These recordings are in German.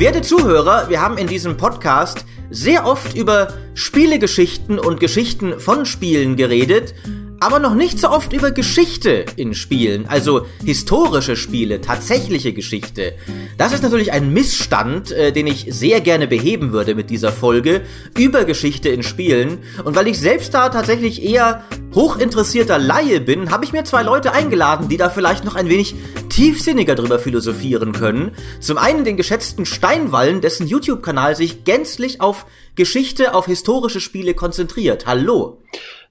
Werte Zuhörer, wir haben in diesem Podcast sehr oft über Spielegeschichten und Geschichten von Spielen geredet aber noch nicht so oft über Geschichte in Spielen, also historische Spiele, tatsächliche Geschichte. Das ist natürlich ein Missstand, äh, den ich sehr gerne beheben würde mit dieser Folge über Geschichte in Spielen. Und weil ich selbst da tatsächlich eher hochinteressierter Laie bin, habe ich mir zwei Leute eingeladen, die da vielleicht noch ein wenig tiefsinniger drüber philosophieren können. Zum einen den geschätzten Steinwallen, dessen YouTube-Kanal sich gänzlich auf Geschichte, auf historische Spiele konzentriert. Hallo.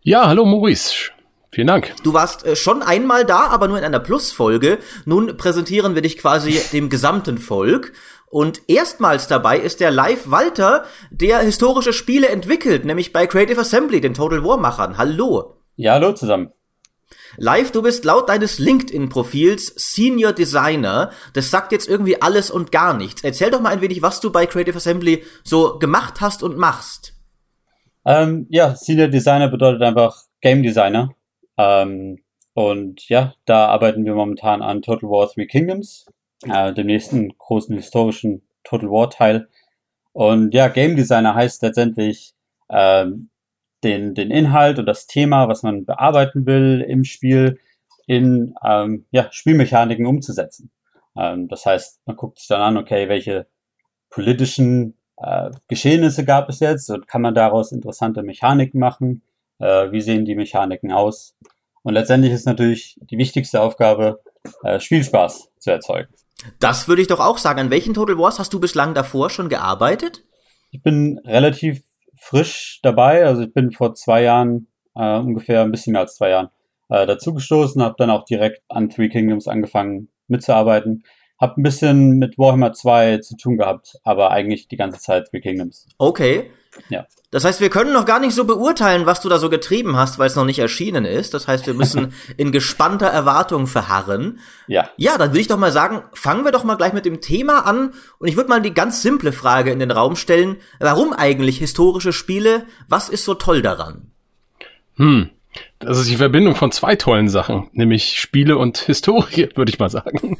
Ja, hallo Maurice. Vielen Dank. Du warst äh, schon einmal da, aber nur in einer Plus-Folge. Nun präsentieren wir dich quasi dem gesamten Volk. Und erstmals dabei ist der Live Walter, der historische Spiele entwickelt, nämlich bei Creative Assembly, den Total War Machern. Hallo. Ja, hallo zusammen. Live, du bist laut deines LinkedIn-Profils Senior Designer. Das sagt jetzt irgendwie alles und gar nichts. Erzähl doch mal ein wenig, was du bei Creative Assembly so gemacht hast und machst. Ähm, ja, Senior Designer bedeutet einfach Game Designer. Ähm, und ja, da arbeiten wir momentan an Total War Three Kingdoms, äh, dem nächsten großen historischen Total War Teil. Und ja, Game Designer heißt letztendlich ähm, den, den Inhalt und das Thema, was man bearbeiten will im Spiel, in ähm, ja, Spielmechaniken umzusetzen. Ähm, das heißt, man guckt sich dann an, okay, welche politischen äh, Geschehnisse gab es jetzt und kann man daraus interessante Mechaniken machen? Äh, wie sehen die Mechaniken aus? Und letztendlich ist natürlich die wichtigste Aufgabe, äh, Spielspaß zu erzeugen. Das würde ich doch auch sagen. An welchen Total Wars hast du bislang davor schon gearbeitet? Ich bin relativ frisch dabei. Also ich bin vor zwei Jahren, äh, ungefähr ein bisschen mehr als zwei Jahren, äh, dazugestoßen, habe dann auch direkt an Three Kingdoms angefangen mitzuarbeiten. Hab ein bisschen mit Warhammer 2 zu tun gehabt, aber eigentlich die ganze Zeit Three Kingdoms. Okay. Ja. Das heißt, wir können noch gar nicht so beurteilen, was du da so getrieben hast, weil es noch nicht erschienen ist. Das heißt, wir müssen in gespannter Erwartung verharren. Ja. Ja, dann würde ich doch mal sagen, fangen wir doch mal gleich mit dem Thema an. Und ich würde mal die ganz simple Frage in den Raum stellen. Warum eigentlich historische Spiele? Was ist so toll daran? Hm. Das ist die Verbindung von zwei tollen Sachen, nämlich Spiele und Historie, würde ich mal sagen.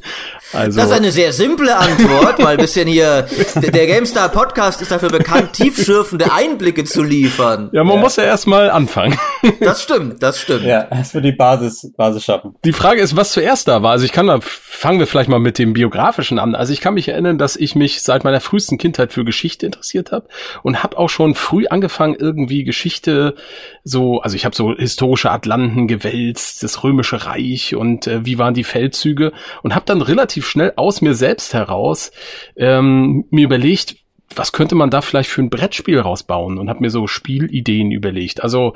Also das ist eine sehr simple Antwort, weil bisschen hier der GameStar Podcast ist dafür bekannt, tiefschürfende Einblicke zu liefern. Ja, man ja. muss ja erstmal anfangen. Das stimmt, das stimmt. Ja, erstmal die Basis, Basis schaffen. Die Frage ist, was zuerst da war. Also ich kann da, fangen wir vielleicht mal mit dem biografischen an. Also ich kann mich erinnern, dass ich mich seit meiner frühesten Kindheit für Geschichte interessiert habe und habe auch schon früh angefangen, irgendwie Geschichte so, also ich habe so historische Atlanten gewälzt, das römische Reich und äh, wie waren die Feldzüge und habe dann relativ schnell aus mir selbst heraus ähm, mir überlegt, was könnte man da vielleicht für ein Brettspiel rausbauen und habe mir so Spielideen überlegt. Also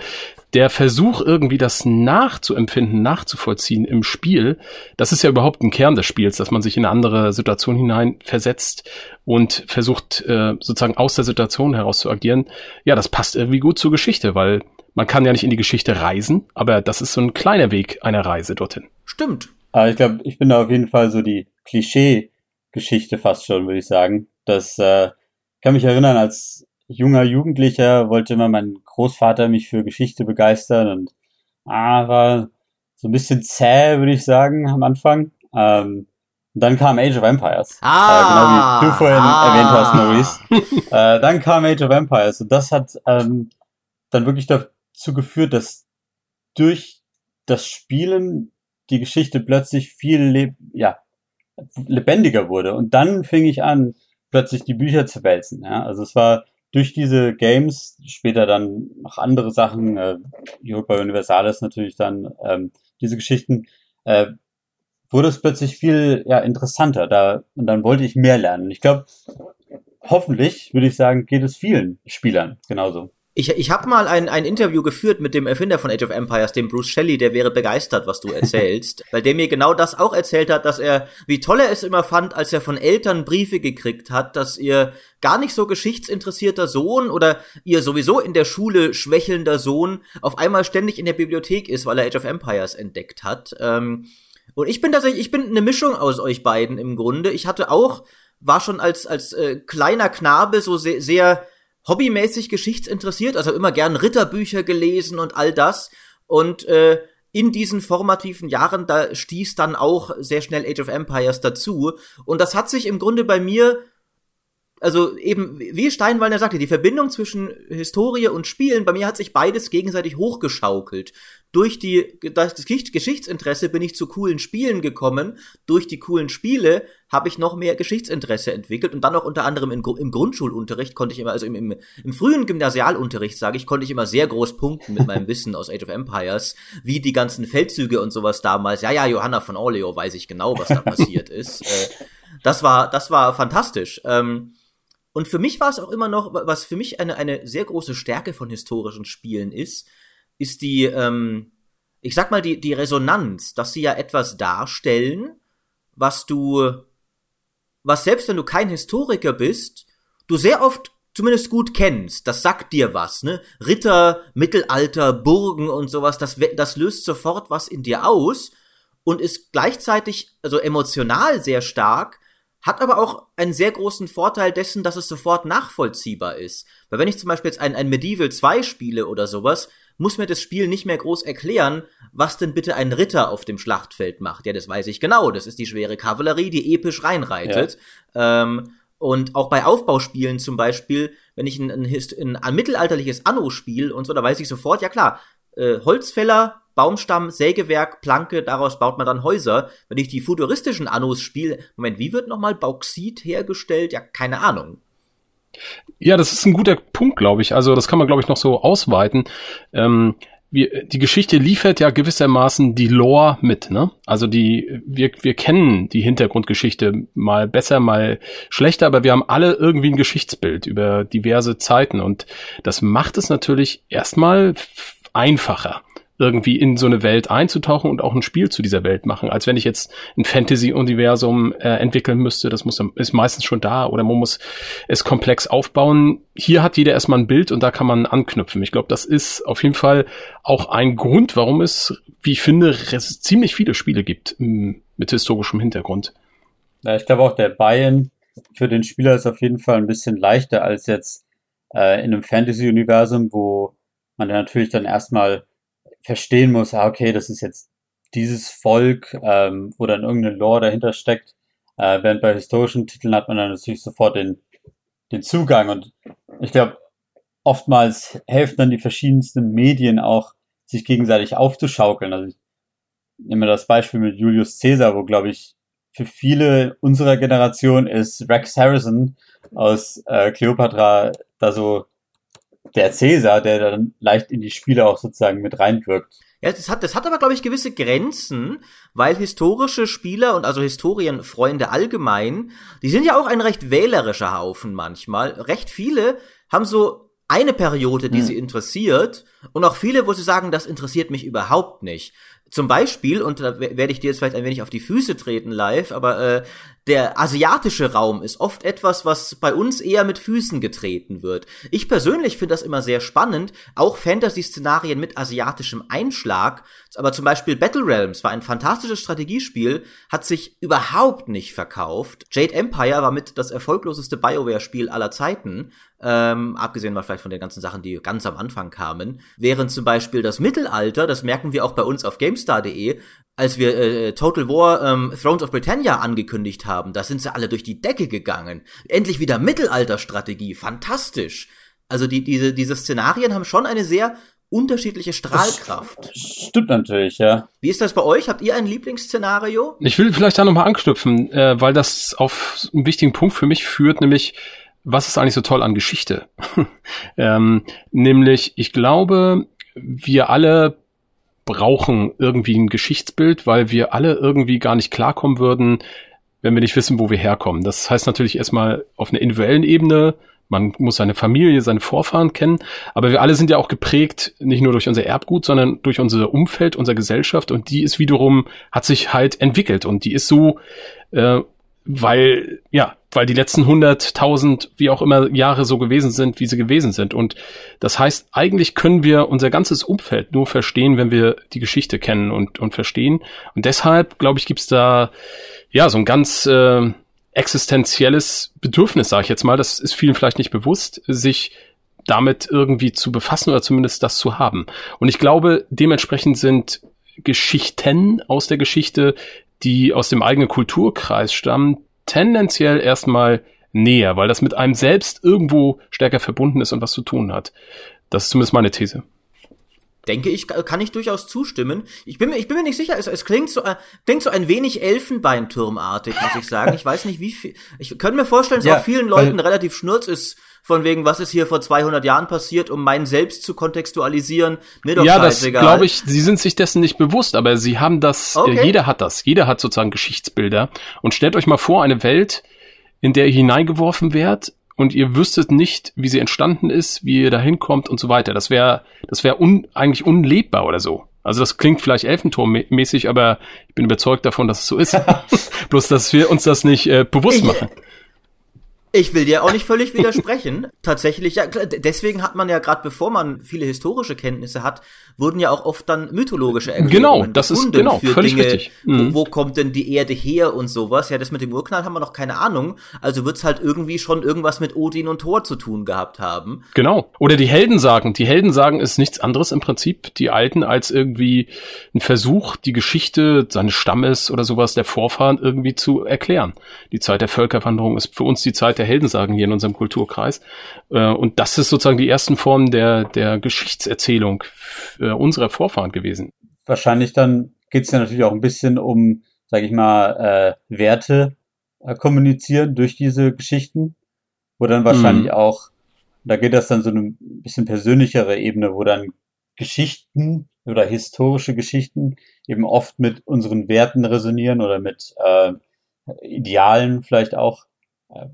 der Versuch irgendwie das nachzuempfinden, nachzuvollziehen im Spiel, das ist ja überhaupt ein Kern des Spiels, dass man sich in eine andere Situation hinein versetzt und versucht äh, sozusagen aus der Situation heraus zu agieren. Ja, das passt irgendwie gut zur Geschichte, weil man kann ja nicht in die Geschichte reisen, aber das ist so ein kleiner Weg einer Reise dorthin. Stimmt. Aber ich glaube, ich bin da auf jeden Fall so die Klischee-Geschichte fast schon, würde ich sagen. Das äh, kann mich erinnern, als junger Jugendlicher wollte immer mein Großvater mich für Geschichte begeistern und ah, war so ein bisschen zäh, würde ich sagen, am Anfang. Ähm, und dann kam Age of Empires. Ah, äh, genau wie du vorhin ah. erwähnt hast, Maurice. äh, dann kam Age of Empires und das hat ähm, dann wirklich da, dazu geführt, dass durch das Spielen die Geschichte plötzlich viel leb ja, lebendiger wurde. Und dann fing ich an, plötzlich die Bücher zu wälzen. Ja? Also es war durch diese Games, später dann noch andere Sachen, äh, Europa Universalis natürlich dann, ähm, diese Geschichten, äh, wurde es plötzlich viel ja, interessanter. Da, und dann wollte ich mehr lernen. Ich glaube, hoffentlich, würde ich sagen, geht es vielen Spielern genauso. Ich, ich habe mal ein, ein Interview geführt mit dem Erfinder von Age of Empires, dem Bruce Shelley, der wäre begeistert, was du erzählst, weil der mir genau das auch erzählt hat, dass er, wie toll er es immer fand, als er von Eltern Briefe gekriegt hat, dass ihr gar nicht so geschichtsinteressierter Sohn oder ihr sowieso in der Schule schwächelnder Sohn auf einmal ständig in der Bibliothek ist, weil er Age of Empires entdeckt hat. Ähm, und ich bin tatsächlich, ich bin eine Mischung aus euch beiden im Grunde. Ich hatte auch, war schon als, als äh, kleiner Knabe so sehr, sehr hobbymäßig geschichtsinteressiert, also immer gern Ritterbücher gelesen und all das. Und äh, in diesen formativen Jahren, da stieß dann auch sehr schnell Age of Empires dazu. Und das hat sich im Grunde bei mir also eben, wie Steinwallner sagte, die Verbindung zwischen Historie und Spielen, bei mir hat sich beides gegenseitig hochgeschaukelt. Durch die, das Geschichtsinteresse bin ich zu coolen Spielen gekommen. Durch die coolen Spiele habe ich noch mehr Geschichtsinteresse entwickelt und dann auch unter anderem im, im Grundschulunterricht konnte ich immer, also im, im, im frühen Gymnasialunterricht, sage ich, konnte ich immer sehr groß punkten mit meinem Wissen aus Age of Empires, wie die ganzen Feldzüge und sowas damals. Ja, ja, Johanna von Orleo weiß ich genau, was da passiert ist. Äh, das war, das war fantastisch. Ähm, und für mich war es auch immer noch, was für mich eine, eine sehr große Stärke von historischen Spielen ist, ist die, ähm, ich sag mal, die, die Resonanz, dass sie ja etwas darstellen, was du, was selbst wenn du kein Historiker bist, du sehr oft zumindest gut kennst. Das sagt dir was, ne? Ritter, Mittelalter, Burgen und sowas, das, das löst sofort was in dir aus und ist gleichzeitig, also emotional sehr stark, hat aber auch einen sehr großen Vorteil dessen, dass es sofort nachvollziehbar ist. Weil wenn ich zum Beispiel jetzt ein, ein Medieval 2 spiele oder sowas, muss mir das Spiel nicht mehr groß erklären, was denn bitte ein Ritter auf dem Schlachtfeld macht. Ja, das weiß ich genau. Das ist die schwere Kavallerie, die episch reinreitet. Ja. Ähm, und auch bei Aufbauspielen zum Beispiel, wenn ich ein, ein, ein, ein mittelalterliches Anno spiele und so, da weiß ich sofort, ja klar, äh, Holzfäller, Baumstamm, Sägewerk, Planke, daraus baut man dann Häuser. Wenn ich die futuristischen Annos spiele, Moment, wie wird nochmal Bauxit hergestellt? Ja, keine Ahnung. Ja, das ist ein guter Punkt, glaube ich. Also das kann man, glaube ich, noch so ausweiten. Ähm, wir, die Geschichte liefert ja gewissermaßen die Lore mit, ne? Also die, wir, wir kennen die Hintergrundgeschichte mal besser, mal schlechter, aber wir haben alle irgendwie ein Geschichtsbild über diverse Zeiten und das macht es natürlich erstmal einfacher irgendwie in so eine Welt einzutauchen und auch ein Spiel zu dieser Welt machen, als wenn ich jetzt ein Fantasy-Universum äh, entwickeln müsste. Das muss ist meistens schon da oder man muss es komplex aufbauen. Hier hat jeder erstmal ein Bild und da kann man anknüpfen. Ich glaube, das ist auf jeden Fall auch ein Grund, warum es, wie ich finde, ziemlich viele Spiele gibt mit historischem Hintergrund. Ja, ich glaube auch der Buy-in für den Spieler ist auf jeden Fall ein bisschen leichter als jetzt äh, in einem Fantasy-Universum, wo man dann natürlich dann erstmal verstehen muss, ah, okay, das ist jetzt dieses Volk, ähm, wo dann irgendeine Lore dahinter steckt. Äh, während bei historischen Titeln hat man dann natürlich sofort den, den Zugang. Und ich glaube, oftmals helfen dann die verschiedensten Medien auch, sich gegenseitig aufzuschaukeln. Also ich nehme das Beispiel mit Julius Caesar, wo, glaube ich, für viele unserer Generation ist Rex Harrison aus äh, Cleopatra da so der Cäsar, der dann leicht in die Spiele auch sozusagen mit reinwirkt. Ja, das hat, das hat aber, glaube ich, gewisse Grenzen, weil historische Spieler und also Historienfreunde allgemein, die sind ja auch ein recht wählerischer Haufen manchmal. Recht viele haben so eine Periode, die hm. sie interessiert und auch viele, wo sie sagen, das interessiert mich überhaupt nicht. Zum Beispiel, und da werde ich dir jetzt vielleicht ein wenig auf die Füße treten live, aber äh, der asiatische Raum ist oft etwas, was bei uns eher mit Füßen getreten wird. Ich persönlich finde das immer sehr spannend, auch Fantasy-Szenarien mit asiatischem Einschlag. Aber zum Beispiel Battle Realms war ein fantastisches Strategiespiel, hat sich überhaupt nicht verkauft. Jade Empire war mit das erfolgloseste BioWare-Spiel aller Zeiten, ähm, abgesehen mal vielleicht von den ganzen Sachen, die ganz am Anfang kamen. Während zum Beispiel das Mittelalter, das merken wir auch bei uns auf GameStar.de, als wir äh, Total War ähm, Thrones of Britannia angekündigt haben, da sind sie alle durch die Decke gegangen. Endlich wieder Mittelalterstrategie, fantastisch. Also die, diese, diese Szenarien haben schon eine sehr unterschiedliche Strahlkraft. Stimmt natürlich, ja. Wie ist das bei euch? Habt ihr ein Lieblingsszenario? Ich will vielleicht da nochmal anknüpfen, äh, weil das auf einen wichtigen Punkt für mich führt, nämlich was ist eigentlich so toll an Geschichte? ähm, nämlich, ich glaube, wir alle brauchen irgendwie ein Geschichtsbild, weil wir alle irgendwie gar nicht klarkommen würden, wenn wir nicht wissen, wo wir herkommen. Das heißt natürlich erstmal auf einer individuellen Ebene, man muss seine Familie, seine Vorfahren kennen, aber wir alle sind ja auch geprägt, nicht nur durch unser Erbgut, sondern durch unser Umfeld, unsere Gesellschaft und die ist wiederum, hat sich halt entwickelt und die ist so äh, weil, ja, weil die letzten hunderttausend, wie auch immer, Jahre so gewesen sind, wie sie gewesen sind. Und das heißt, eigentlich können wir unser ganzes Umfeld nur verstehen, wenn wir die Geschichte kennen und, und verstehen. Und deshalb, glaube ich, gibt's da, ja, so ein ganz äh, existenzielles Bedürfnis, sage ich jetzt mal, das ist vielen vielleicht nicht bewusst, sich damit irgendwie zu befassen oder zumindest das zu haben. Und ich glaube, dementsprechend sind Geschichten aus der Geschichte die aus dem eigenen Kulturkreis stammen, tendenziell erstmal näher, weil das mit einem selbst irgendwo stärker verbunden ist und was zu tun hat. Das ist zumindest meine These. Denke ich, kann ich durchaus zustimmen. Ich bin mir, ich bin mir nicht sicher, es, es klingt so, äh, klingt so ein wenig Elfenbeinturmartig, muss ich sagen. Ich weiß nicht, wie viel, ich könnte mir vorstellen, dass ja, auch vielen Leuten relativ schnurz ist, von wegen, was ist hier vor 200 Jahren passiert, um meinen Selbst zu kontextualisieren. Mir doch ja, das glaube ich, sie sind sich dessen nicht bewusst, aber sie haben das, äh, okay. äh, jeder hat das, jeder hat sozusagen Geschichtsbilder. Und stellt euch mal vor, eine Welt, in der ihr hineingeworfen werdet und ihr wüsstet nicht, wie sie entstanden ist, wie ihr da hinkommt und so weiter. Das wäre das wäre un, eigentlich unlebbar oder so. Also das klingt vielleicht Elfenturm-mäßig, aber ich bin überzeugt davon, dass es so ist. Bloß, dass wir uns das nicht äh, bewusst machen. Ich will dir auch nicht völlig widersprechen. Tatsächlich, ja, deswegen hat man ja gerade, bevor man viele historische Kenntnisse hat, wurden ja auch oft dann mythologische Erklärungen Genau, das ist genau völlig Dinge, richtig. Mhm. Wo, wo, kommt denn die Erde her und sowas? Ja, das mit dem Urknall haben wir noch keine Ahnung. Also wird's halt irgendwie schon irgendwas mit Odin und Thor zu tun gehabt haben. Genau. Oder die Heldensagen. Die Heldensagen ist nichts anderes im Prinzip, die alten, als irgendwie ein Versuch, die Geschichte seines Stammes oder sowas der Vorfahren irgendwie zu erklären. Die Zeit der Völkerwanderung ist für uns die Zeit der Heldensagen hier in unserem Kulturkreis. Äh, und das ist sozusagen die ersten Formen der, der Geschichtserzählung äh, unserer Vorfahren gewesen. Wahrscheinlich dann geht es ja natürlich auch ein bisschen um, sage ich mal, äh, Werte äh, kommunizieren durch diese Geschichten, wo dann wahrscheinlich mhm. auch, da geht das dann so eine bisschen persönlichere Ebene, wo dann Geschichten oder historische Geschichten eben oft mit unseren Werten resonieren oder mit äh, Idealen vielleicht auch. Äh,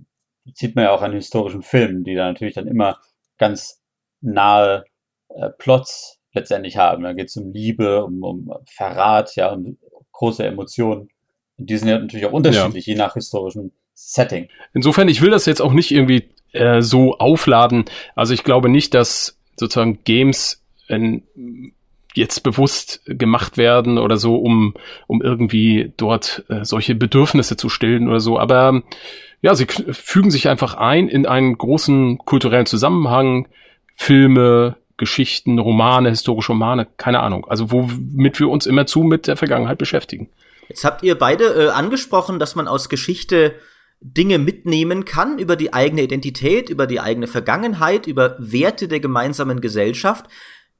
sieht man ja auch an historischen Filmen, die da natürlich dann immer ganz nahe äh, Plots letztendlich haben. Da geht es um Liebe, um, um Verrat, ja, um große Emotionen. Und die sind ja natürlich auch unterschiedlich, ja. je nach historischem Setting. Insofern, ich will das jetzt auch nicht irgendwie äh, so aufladen. Also ich glaube nicht, dass sozusagen Games in, jetzt bewusst gemacht werden oder so, um, um irgendwie dort äh, solche Bedürfnisse zu stillen oder so. Aber ja, sie fügen sich einfach ein in einen großen kulturellen Zusammenhang. Filme, Geschichten, Romane, historische Romane, keine Ahnung. Also womit wir uns immer zu mit der Vergangenheit beschäftigen. Jetzt habt ihr beide äh, angesprochen, dass man aus Geschichte Dinge mitnehmen kann über die eigene Identität, über die eigene Vergangenheit, über Werte der gemeinsamen Gesellschaft.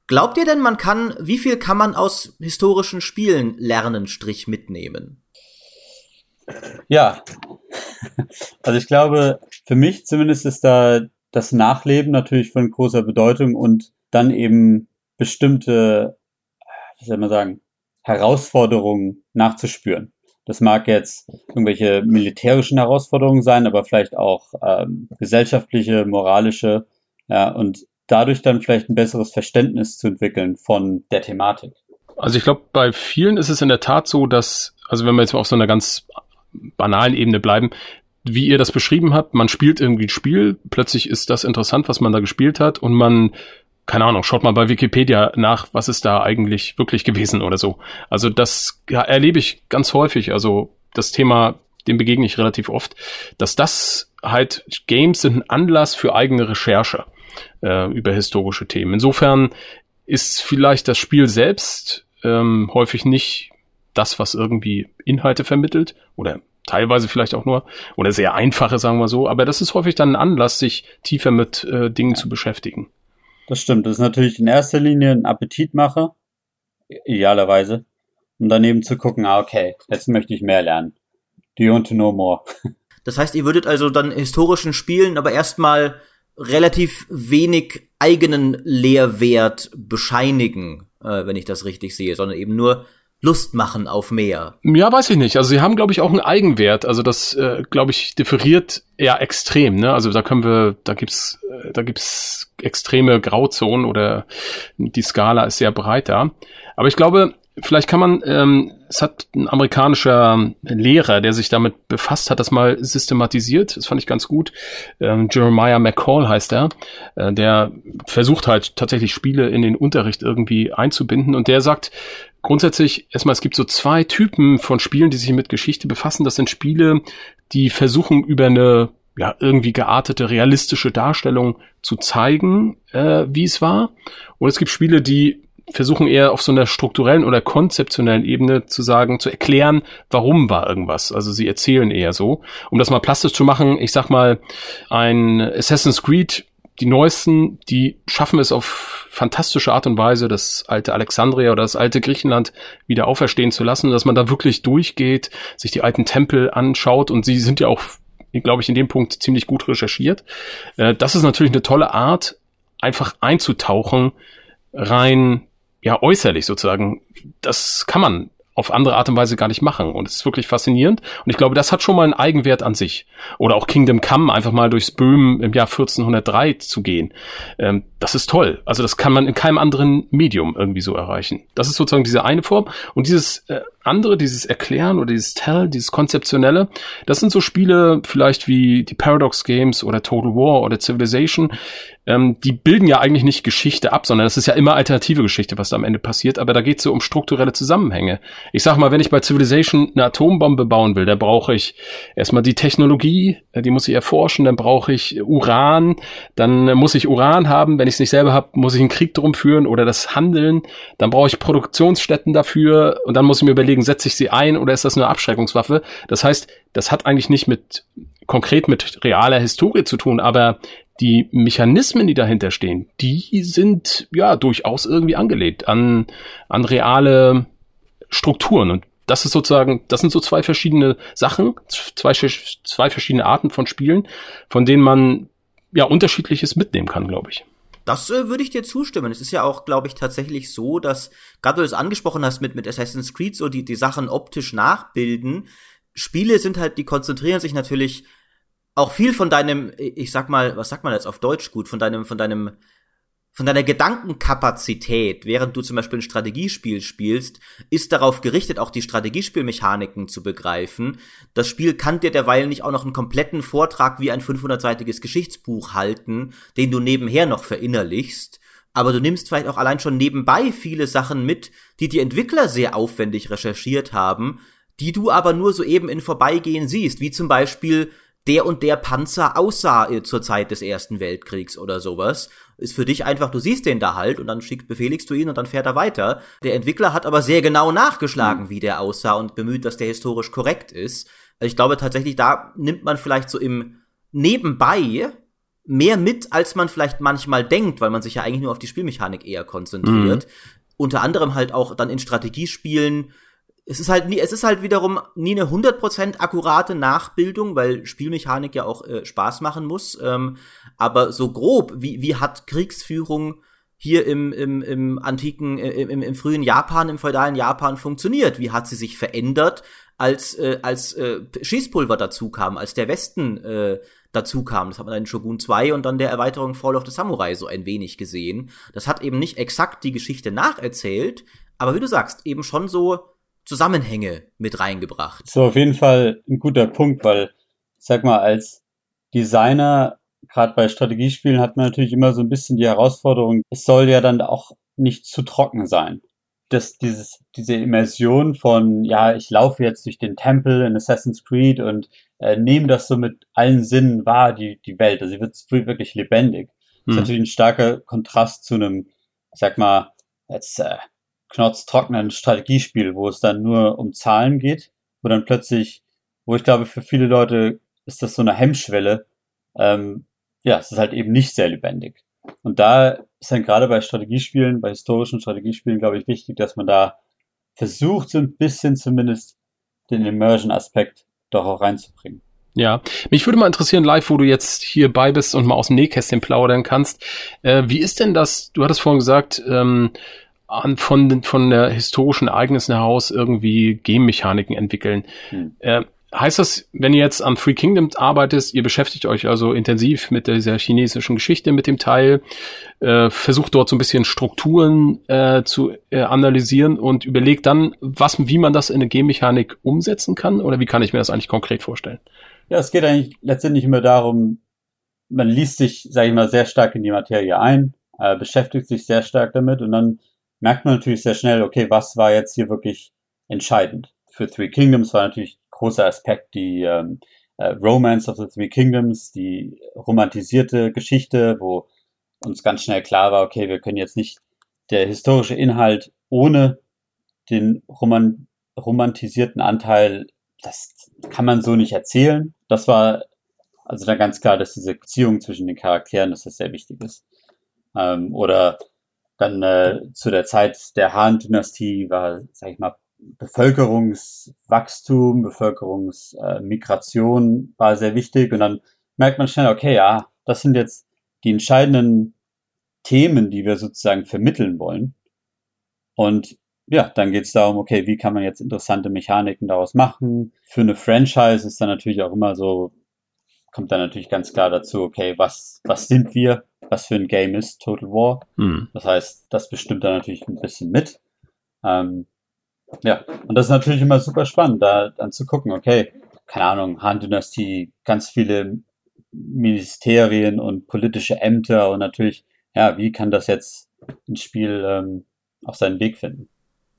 Glaubt ihr denn, man kann, wie viel kann man aus historischen Spielen lernen, Strich mitnehmen? Ja, also ich glaube, für mich zumindest ist da das Nachleben natürlich von großer Bedeutung und dann eben bestimmte, wie soll man sagen, Herausforderungen nachzuspüren. Das mag jetzt irgendwelche militärischen Herausforderungen sein, aber vielleicht auch ähm, gesellschaftliche, moralische, ja, und dadurch dann vielleicht ein besseres Verständnis zu entwickeln von der Thematik. Also ich glaube, bei vielen ist es in der Tat so, dass, also wenn wir jetzt mal auf so einer ganz banalen Ebene bleiben, wie ihr das beschrieben habt, man spielt irgendwie ein Spiel, plötzlich ist das interessant, was man da gespielt hat und man keine Ahnung, schaut mal bei Wikipedia nach, was ist da eigentlich wirklich gewesen oder so. Also das ja, erlebe ich ganz häufig. Also das Thema, dem begegne ich relativ oft, dass das halt Games sind ein Anlass für eigene Recherche äh, über historische Themen. Insofern ist vielleicht das Spiel selbst ähm, häufig nicht das, was irgendwie Inhalte vermittelt oder teilweise vielleicht auch nur oder sehr einfache, sagen wir so, aber das ist häufig dann ein Anlass, sich tiefer mit äh, Dingen zu beschäftigen. Das stimmt, das ist natürlich in erster Linie ein Appetitmacher, idealerweise, um daneben zu gucken, ah, okay, jetzt möchte ich mehr lernen. Do you want to know more? Das heißt, ihr würdet also dann historischen Spielen aber erstmal relativ wenig eigenen Lehrwert bescheinigen, äh, wenn ich das richtig sehe, sondern eben nur Lust machen auf mehr. Ja, weiß ich nicht. Also sie haben, glaube ich, auch einen Eigenwert. Also das, äh, glaube ich, differiert eher extrem. Ne? Also da können wir, da gibt's, äh, da gibt's extreme Grauzonen oder die Skala ist sehr breit da. Aber ich glaube, vielleicht kann man, ähm, es hat ein amerikanischer Lehrer, der sich damit befasst hat, das mal systematisiert. Das fand ich ganz gut. Ähm, Jeremiah McCall heißt er. Äh, der versucht halt tatsächlich Spiele in den Unterricht irgendwie einzubinden und der sagt, grundsätzlich erstmal, es gibt so zwei Typen von Spielen, die sich mit Geschichte befassen. Das sind Spiele, die versuchen über eine ja, irgendwie geartete, realistische Darstellung zu zeigen, äh, wie es war. Und es gibt Spiele, die versuchen eher auf so einer strukturellen oder konzeptionellen Ebene zu sagen, zu erklären, warum war irgendwas. Also sie erzählen eher so. Um das mal plastisch zu machen, ich sag mal, ein Assassin's Creed die neuesten, die schaffen es auf fantastische Art und Weise, das alte Alexandria oder das alte Griechenland wieder auferstehen zu lassen, dass man da wirklich durchgeht, sich die alten Tempel anschaut und sie sind ja auch, glaube ich, in dem Punkt ziemlich gut recherchiert. Äh, das ist natürlich eine tolle Art, einfach einzutauchen, rein, ja, äußerlich sozusagen. Das kann man auf andere Art und Weise gar nicht machen. Und es ist wirklich faszinierend. Und ich glaube, das hat schon mal einen Eigenwert an sich. Oder auch Kingdom Come, einfach mal durchs Böhmen im Jahr 1403 zu gehen. Ähm, das ist toll. Also das kann man in keinem anderen Medium irgendwie so erreichen. Das ist sozusagen diese eine Form. Und dieses äh, andere, dieses Erklären oder dieses Tell, dieses Konzeptionelle, das sind so Spiele vielleicht wie die Paradox Games oder Total War oder Civilization, ähm, die bilden ja eigentlich nicht Geschichte ab, sondern das ist ja immer alternative Geschichte, was da am Ende passiert, aber da geht es so um strukturelle Zusammenhänge. Ich sag mal, wenn ich bei Civilization eine Atombombe bauen will, da brauche ich erstmal die Technologie, äh, die muss ich erforschen, dann brauche ich Uran, dann muss ich Uran haben, wenn ich es nicht selber habe, muss ich einen Krieg drum führen oder das Handeln, dann brauche ich Produktionsstätten dafür und dann muss ich mir überlegen, setze ich sie ein oder ist das eine Abschreckungswaffe? Das heißt, das hat eigentlich nicht mit konkret mit realer Historie zu tun, aber die Mechanismen, die dahinter stehen, die sind ja durchaus irgendwie angelegt an, an reale Strukturen. Und das ist sozusagen, das sind so zwei verschiedene Sachen, zwei, zwei verschiedene Arten von Spielen, von denen man ja unterschiedliches mitnehmen kann, glaube ich. Das äh, würde ich dir zustimmen. Es ist ja auch, glaube ich, tatsächlich so, dass, gerade du es angesprochen hast mit, mit Assassin's Creed, so die, die Sachen optisch nachbilden. Spiele sind halt, die konzentrieren sich natürlich auch viel von deinem, ich sag mal, was sagt man jetzt auf Deutsch gut, von deinem, von deinem, von deiner Gedankenkapazität, während du zum Beispiel ein Strategiespiel spielst, ist darauf gerichtet, auch die Strategiespielmechaniken zu begreifen. Das Spiel kann dir derweil nicht auch noch einen kompletten Vortrag wie ein 500-seitiges Geschichtsbuch halten, den du nebenher noch verinnerlichst. Aber du nimmst vielleicht auch allein schon nebenbei viele Sachen mit, die die Entwickler sehr aufwendig recherchiert haben, die du aber nur so eben in Vorbeigehen siehst, wie zum Beispiel der und der Panzer aussah äh, zur Zeit des Ersten Weltkriegs oder sowas. Ist für dich einfach, du siehst den da halt und dann schickst, befehligst du ihn und dann fährt er weiter. Der Entwickler hat aber sehr genau nachgeschlagen, mhm. wie der aussah und bemüht, dass der historisch korrekt ist. Also ich glaube tatsächlich, da nimmt man vielleicht so im Nebenbei mehr mit, als man vielleicht manchmal denkt, weil man sich ja eigentlich nur auf die Spielmechanik eher konzentriert. Mhm. Unter anderem halt auch dann in Strategiespielen es ist halt nie, es ist halt wiederum nie eine 100% akkurate Nachbildung, weil Spielmechanik ja auch äh, Spaß machen muss. Ähm, aber so grob, wie, wie hat Kriegsführung hier im, im, im antiken, äh, im, im frühen Japan, im feudalen Japan funktioniert? Wie hat sie sich verändert, als, äh, als äh, Schießpulver dazu kam, als der Westen äh, dazu kam? Das hat man in Shogun 2 und dann der Erweiterung Fall of the Samurai so ein wenig gesehen. Das hat eben nicht exakt die Geschichte nacherzählt, aber wie du sagst, eben schon so Zusammenhänge mit reingebracht. So, auf jeden Fall ein guter Punkt, weil, sag mal, als Designer, gerade bei Strategiespielen, hat man natürlich immer so ein bisschen die Herausforderung, es soll ja dann auch nicht zu trocken sein. Das, dieses, diese Immersion von, ja, ich laufe jetzt durch den Tempel in Assassin's Creed und äh, nehme das so mit allen Sinnen wahr, die, die Welt. Also sie wird wirklich lebendig. Hm. Das ist natürlich ein starker Kontrast zu einem, sag mal, jetzt äh, knorztrockenen Strategiespiel, wo es dann nur um Zahlen geht, wo dann plötzlich, wo ich glaube, für viele Leute ist das so eine Hemmschwelle. Ähm, ja, es ist halt eben nicht sehr lebendig. Und da ist dann gerade bei Strategiespielen, bei historischen Strategiespielen, glaube ich, wichtig, dass man da versucht, so ein bisschen zumindest den Immersion-Aspekt doch auch reinzubringen. Ja, mich würde mal interessieren, live, wo du jetzt hier bei bist und mal aus dem Nähkästchen plaudern kannst. Äh, wie ist denn das? Du hattest vorhin gesagt, ähm, an, von, von der historischen Ereignissen heraus irgendwie Game-Mechaniken entwickeln. Hm. Äh, heißt das, wenn ihr jetzt am Free Kingdom arbeitet, ihr beschäftigt euch also intensiv mit dieser chinesischen Geschichte, mit dem Teil, äh, versucht dort so ein bisschen Strukturen äh, zu äh, analysieren und überlegt dann, was, wie man das in eine Game-Mechanik umsetzen kann? Oder wie kann ich mir das eigentlich konkret vorstellen? Ja, es geht eigentlich letztendlich immer darum, man liest sich, sage ich mal, sehr stark in die Materie ein, äh, beschäftigt sich sehr stark damit und dann merkt man natürlich sehr schnell, okay, was war jetzt hier wirklich entscheidend. Für Three Kingdoms war natürlich großer Aspekt die ähm, äh, Romance of the Three Kingdoms, die romantisierte Geschichte, wo uns ganz schnell klar war, okay, wir können jetzt nicht der historische Inhalt ohne den roman romantisierten Anteil, das kann man so nicht erzählen. Das war also da ganz klar, dass diese Beziehung zwischen den Charakteren, dass das sehr wichtig ist. Ähm, oder dann äh, zu der Zeit der Han-Dynastie war, sag ich mal, Bevölkerungswachstum, Bevölkerungsmigration äh, war sehr wichtig und dann merkt man schnell, okay, ja, das sind jetzt die entscheidenden Themen, die wir sozusagen vermitteln wollen. Und ja, dann geht es darum, okay, wie kann man jetzt interessante Mechaniken daraus machen? Für eine Franchise ist dann natürlich auch immer so, kommt dann natürlich ganz klar dazu, okay, was, was sind wir? Was für ein Game ist Total War? Mhm. Das heißt, das bestimmt dann natürlich ein bisschen mit. Ähm, ja, und das ist natürlich immer super spannend, da dann zu gucken, okay, keine Ahnung, Han-Dynastie, ganz viele Ministerien und politische Ämter und natürlich, ja, wie kann das jetzt ins Spiel ähm, auf seinen Weg finden?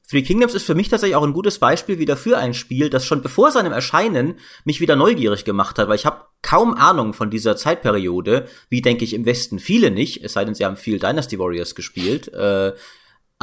Three Kingdoms ist für mich tatsächlich auch ein gutes Beispiel wieder für ein Spiel, das schon bevor seinem Erscheinen mich wieder neugierig gemacht hat, weil ich habe kaum Ahnung von dieser Zeitperiode, wie denke ich im Westen viele nicht, es sei denn, sie haben viel Dynasty Warriors gespielt. Äh,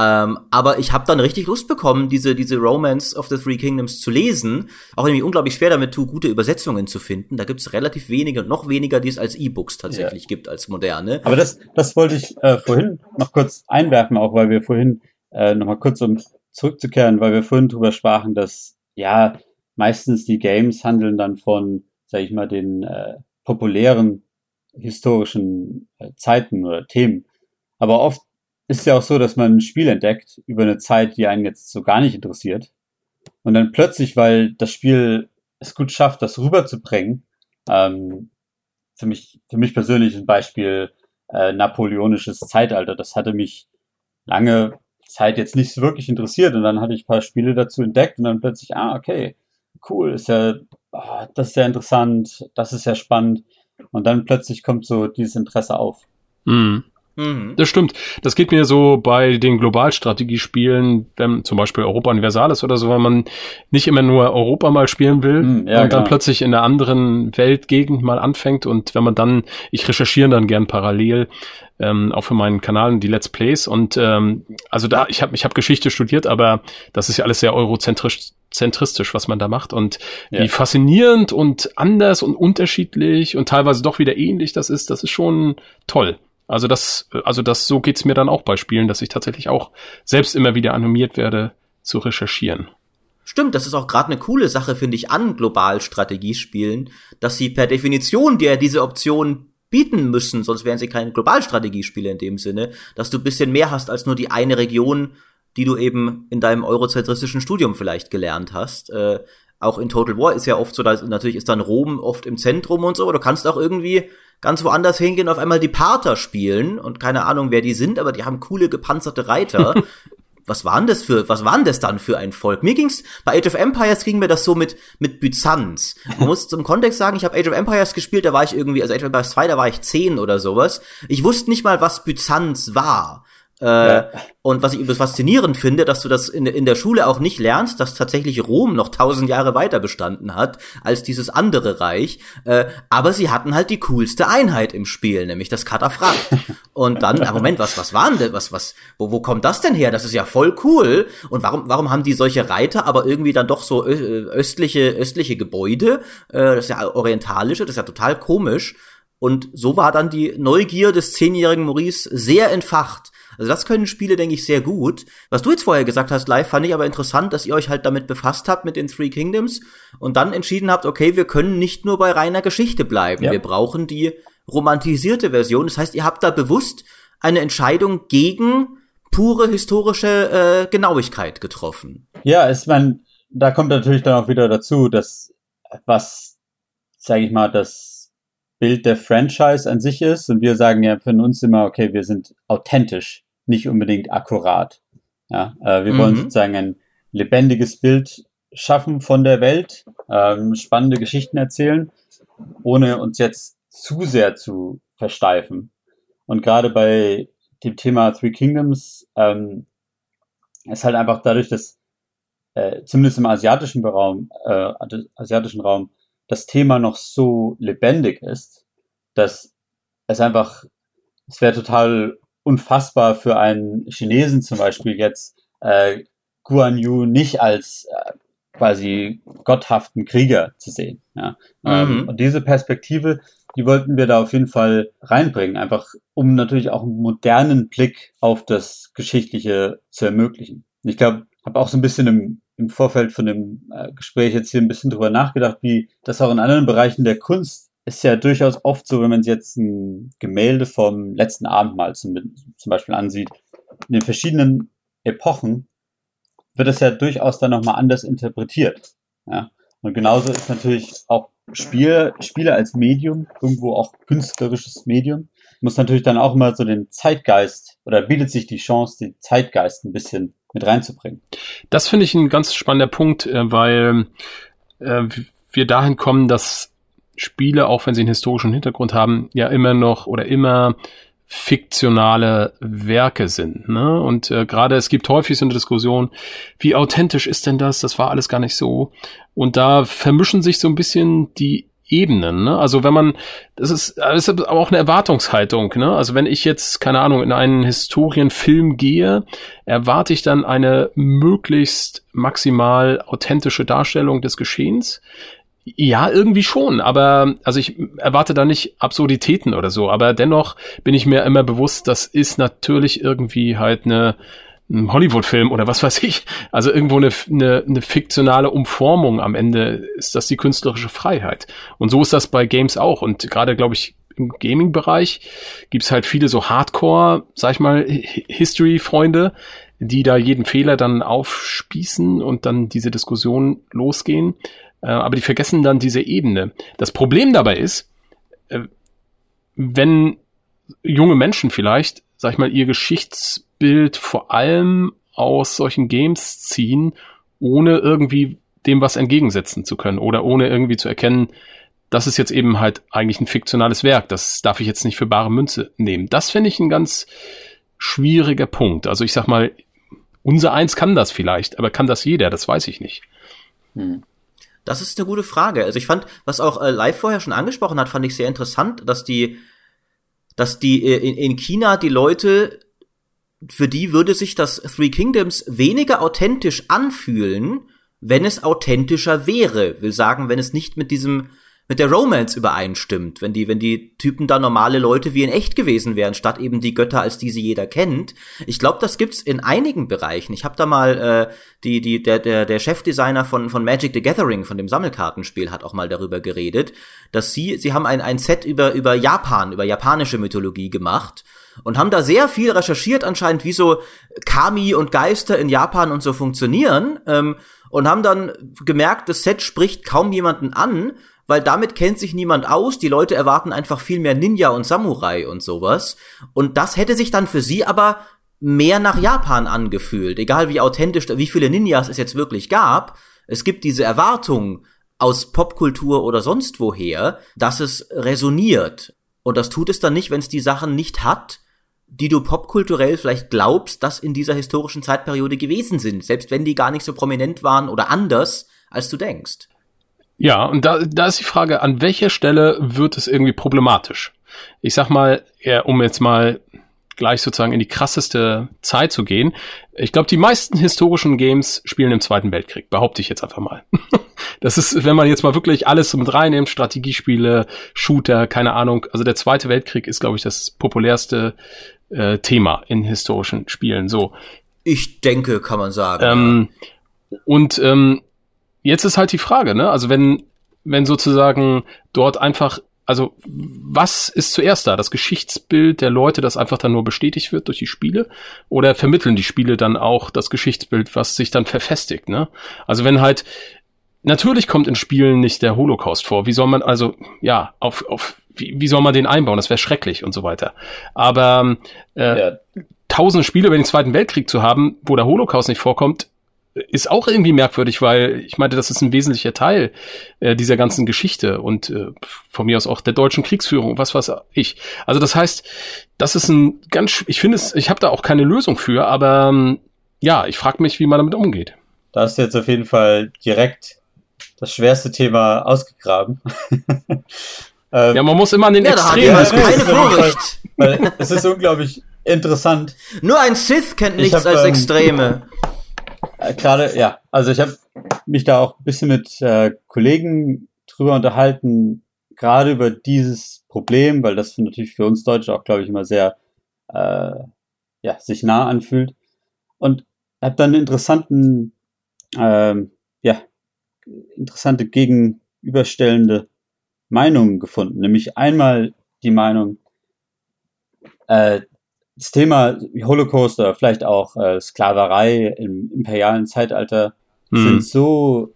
ähm, aber ich habe dann richtig Lust bekommen, diese, diese Romance of the Three Kingdoms zu lesen. Auch irgendwie unglaublich schwer damit tue, gute Übersetzungen zu finden. Da gibt es relativ wenige, noch weniger, die es als E-Books tatsächlich ja. gibt, als moderne. Aber das, das wollte ich äh, vorhin noch kurz einwerfen, auch weil wir vorhin äh, noch mal kurz um zurückzukehren, weil wir vorhin drüber sprachen, dass ja meistens die Games handeln dann von, sag ich mal, den äh, populären historischen äh, Zeiten oder Themen. Aber oft ist ja auch so, dass man ein Spiel entdeckt über eine Zeit, die einen jetzt so gar nicht interessiert. Und dann plötzlich, weil das Spiel es gut schafft, das rüberzubringen, ähm, für mich, für mich persönlich ein Beispiel äh, napoleonisches Zeitalter. Das hatte mich lange Zeit jetzt nicht so wirklich interessiert und dann hatte ich ein paar Spiele dazu entdeckt und dann plötzlich, ah, okay, cool, ist ja, oh, das ist ja interessant, das ist ja spannend und dann plötzlich kommt so dieses Interesse auf. Mhm. Mhm. Das stimmt. Das geht mir so bei den Globalstrategiespielen, wenn zum Beispiel Europa Universalis oder so, wenn man nicht immer nur Europa mal spielen will mhm, ja, und dann klar. plötzlich in einer anderen Weltgegend mal anfängt und wenn man dann, ich recherchiere dann gern parallel, ähm, auch für meinen Kanal die Let's Plays und ähm, also da, ich habe ich hab Geschichte studiert, aber das ist ja alles sehr eurozentrisch zentristisch, was man da macht und ja. wie faszinierend und anders und unterschiedlich und teilweise doch wieder ähnlich das ist, das ist schon toll. Also das, also das, so geht's mir dann auch bei Spielen, dass ich tatsächlich auch selbst immer wieder animiert werde zu recherchieren. Stimmt, das ist auch gerade eine coole Sache, finde ich, an global Strategiespielen, dass sie per Definition dir diese Option bieten müssen, sonst wären sie keine Globalstrategiespiele in dem Sinne, dass du bisschen mehr hast als nur die eine Region, die du eben in deinem eurozentristischen Studium vielleicht gelernt hast. Äh, auch in Total War ist ja oft so, dass natürlich ist dann Rom oft im Zentrum und so, aber du kannst auch irgendwie ganz woanders hingehen, auf einmal die Parther spielen und keine Ahnung, wer die sind, aber die haben coole gepanzerte Reiter. was waren das für, was waren das dann für ein Volk? Mir ging's, bei Age of Empires ging mir das so mit, mit Byzanz. Man muss zum Kontext sagen, ich habe Age of Empires gespielt, da war ich irgendwie, also Age of Empires 2, da war ich 10 oder sowas. Ich wusste nicht mal, was Byzanz war. Äh, ja. Und was ich übrigens faszinierend finde, dass du das in, in der Schule auch nicht lernst, dass tatsächlich Rom noch tausend Jahre weiter bestanden hat als dieses andere Reich. Äh, aber sie hatten halt die coolste Einheit im Spiel, nämlich das Kataphract. Und dann, na Moment, was, was waren denn, was, was, wo, wo kommt das denn her? Das ist ja voll cool. Und warum, warum haben die solche Reiter, aber irgendwie dann doch so östliche, östliche Gebäude? Äh, das ist ja orientalische, das ist ja total komisch. Und so war dann die Neugier des zehnjährigen Maurice sehr entfacht. Also das können Spiele, denke ich, sehr gut. Was du jetzt vorher gesagt hast, live, fand ich aber interessant, dass ihr euch halt damit befasst habt mit den Three Kingdoms und dann entschieden habt, okay, wir können nicht nur bei reiner Geschichte bleiben. Ja. Wir brauchen die romantisierte Version. Das heißt, ihr habt da bewusst eine Entscheidung gegen pure historische äh, Genauigkeit getroffen. Ja, es man, da kommt natürlich dann auch wieder dazu, dass was, sage ich mal, das Bild der Franchise an sich ist und wir sagen ja von uns immer, okay, wir sind authentisch nicht unbedingt akkurat. Ja, äh, wir mhm. wollen sozusagen ein lebendiges Bild schaffen von der Welt, ähm, spannende Geschichten erzählen, ohne uns jetzt zu sehr zu versteifen. Und gerade bei dem Thema Three Kingdoms ähm, ist halt einfach dadurch, dass äh, zumindest im asiatischen Raum, äh, asiatischen Raum das Thema noch so lebendig ist, dass es einfach, es wäre total unfassbar für einen Chinesen zum Beispiel jetzt äh, Guan Yu nicht als äh, quasi gotthaften Krieger zu sehen. Ja. Ähm, mhm. und diese Perspektive, die wollten wir da auf jeden Fall reinbringen, einfach um natürlich auch einen modernen Blick auf das Geschichtliche zu ermöglichen. ich glaube, habe auch so ein bisschen im, im Vorfeld von dem äh, Gespräch jetzt hier ein bisschen drüber nachgedacht, wie das auch in anderen Bereichen der Kunst ist ja durchaus oft so, wenn man sich jetzt ein Gemälde vom letzten Abendmahl zum, zum Beispiel ansieht, in den verschiedenen Epochen wird es ja durchaus dann nochmal anders interpretiert. Ja? Und genauso ist natürlich auch Spiel, Spiele als Medium, irgendwo auch künstlerisches Medium, muss natürlich dann auch immer so den Zeitgeist oder bietet sich die Chance, den Zeitgeist ein bisschen mit reinzubringen. Das finde ich ein ganz spannender Punkt, äh, weil äh, wir dahin kommen, dass Spiele, auch wenn sie einen historischen Hintergrund haben, ja immer noch oder immer fiktionale Werke sind. Ne? Und äh, gerade es gibt häufig so eine Diskussion, wie authentisch ist denn das? Das war alles gar nicht so. Und da vermischen sich so ein bisschen die Ebenen. Ne? Also wenn man, das ist, das ist auch eine Erwartungshaltung. Ne? Also wenn ich jetzt, keine Ahnung, in einen Historienfilm gehe, erwarte ich dann eine möglichst maximal authentische Darstellung des Geschehens. Ja, irgendwie schon, aber also ich erwarte da nicht Absurditäten oder so, aber dennoch bin ich mir immer bewusst, das ist natürlich irgendwie halt eine ein Hollywood-Film oder was weiß ich. Also irgendwo eine, eine, eine fiktionale Umformung am Ende ist das die künstlerische Freiheit. Und so ist das bei Games auch. Und gerade, glaube ich, im Gaming-Bereich gibt's halt viele so Hardcore, sag ich mal, History-Freunde, die da jeden Fehler dann aufspießen und dann diese Diskussion losgehen. Äh, aber die vergessen dann diese Ebene. Das Problem dabei ist, äh, wenn junge Menschen vielleicht, sag ich mal, ihr Geschichtsbild vor allem aus solchen Games ziehen, ohne irgendwie dem was entgegensetzen zu können oder ohne irgendwie zu erkennen, das ist jetzt eben halt eigentlich ein fiktionales Werk. Das darf ich jetzt nicht für bare Münze nehmen. Das finde ich ein ganz schwieriger Punkt. Also ich sag mal, unser Eins kann das vielleicht, aber kann das jeder? Das weiß ich nicht. Hm. Das ist eine gute Frage. Also ich fand, was auch äh, live vorher schon angesprochen hat, fand ich sehr interessant, dass die, dass die äh, in, in China die Leute, für die würde sich das Three Kingdoms weniger authentisch anfühlen, wenn es authentischer wäre. Will sagen, wenn es nicht mit diesem mit der Romance übereinstimmt, wenn die, wenn die Typen da normale Leute wie in echt gewesen wären, statt eben die Götter, als die sie jeder kennt. Ich glaube, das gibt's in einigen Bereichen. Ich habe da mal äh, die, die, der, der, der Chefdesigner von, von Magic the Gathering, von dem Sammelkartenspiel, hat auch mal darüber geredet, dass sie, sie haben ein, ein Set über, über Japan, über japanische Mythologie gemacht und haben da sehr viel recherchiert anscheinend, wie so Kami und Geister in Japan und so funktionieren ähm, und haben dann gemerkt, das Set spricht kaum jemanden an, weil damit kennt sich niemand aus. Die Leute erwarten einfach viel mehr Ninja und Samurai und sowas. Und das hätte sich dann für sie aber mehr nach Japan angefühlt. Egal wie authentisch, wie viele Ninjas es jetzt wirklich gab. Es gibt diese Erwartung aus Popkultur oder sonst woher, dass es resoniert. Und das tut es dann nicht, wenn es die Sachen nicht hat, die du popkulturell vielleicht glaubst, dass in dieser historischen Zeitperiode gewesen sind, selbst wenn die gar nicht so prominent waren oder anders, als du denkst. Ja, und da, da ist die Frage, an welcher Stelle wird es irgendwie problematisch? Ich sag mal, um jetzt mal gleich sozusagen in die krasseste Zeit zu gehen. Ich glaube, die meisten historischen Games spielen im Zweiten Weltkrieg, behaupte ich jetzt einfach mal. das ist, wenn man jetzt mal wirklich alles mit reinnimmt, Strategiespiele, Shooter, keine Ahnung. Also der Zweite Weltkrieg ist, glaube ich, das populärste äh, Thema in historischen Spielen. So. Ich denke, kann man sagen. Ähm, und ähm, jetzt ist halt die Frage, ne? Also wenn, wenn sozusagen dort einfach, also was ist zuerst da? Das Geschichtsbild der Leute, das einfach dann nur bestätigt wird durch die Spiele? Oder vermitteln die Spiele dann auch das Geschichtsbild, was sich dann verfestigt, ne? Also wenn halt, natürlich kommt in Spielen nicht der Holocaust vor. Wie soll man, also, ja, auf, auf, wie, wie soll man den einbauen? Das wäre schrecklich und so weiter. Aber äh, ja. tausend Spiele über den Zweiten Weltkrieg zu haben, wo der Holocaust nicht vorkommt, ist auch irgendwie merkwürdig, weil ich meinte, das ist ein wesentlicher Teil äh, dieser ganzen Geschichte und äh, von mir aus auch der deutschen Kriegsführung, was weiß ich. Also das heißt, das ist ein ganz, ich finde es, ich habe da auch keine Lösung für, aber ähm, ja, ich frage mich, wie man damit umgeht. Da hast du jetzt auf jeden Fall direkt das schwerste Thema ausgegraben. ähm, ja, man muss immer an den ja, Extremen diskutieren. Keine Furcht. Weil es ist unglaublich interessant. Nur ein Sith kennt nichts hab, als ähm, Extreme. Äh, Gerade, ja. Also ich habe mich da auch ein bisschen mit äh, Kollegen drüber unterhalten, gerade über dieses Problem, weil das natürlich für uns Deutsche auch, glaube ich, immer sehr äh, ja, sich nah anfühlt. Und habe dann einen interessanten, ähm, ja, interessante gegenüberstellende Meinungen gefunden. Nämlich einmal die Meinung, äh, das Thema Holocaust oder vielleicht auch äh, Sklaverei im imperialen Zeitalter hm. sind so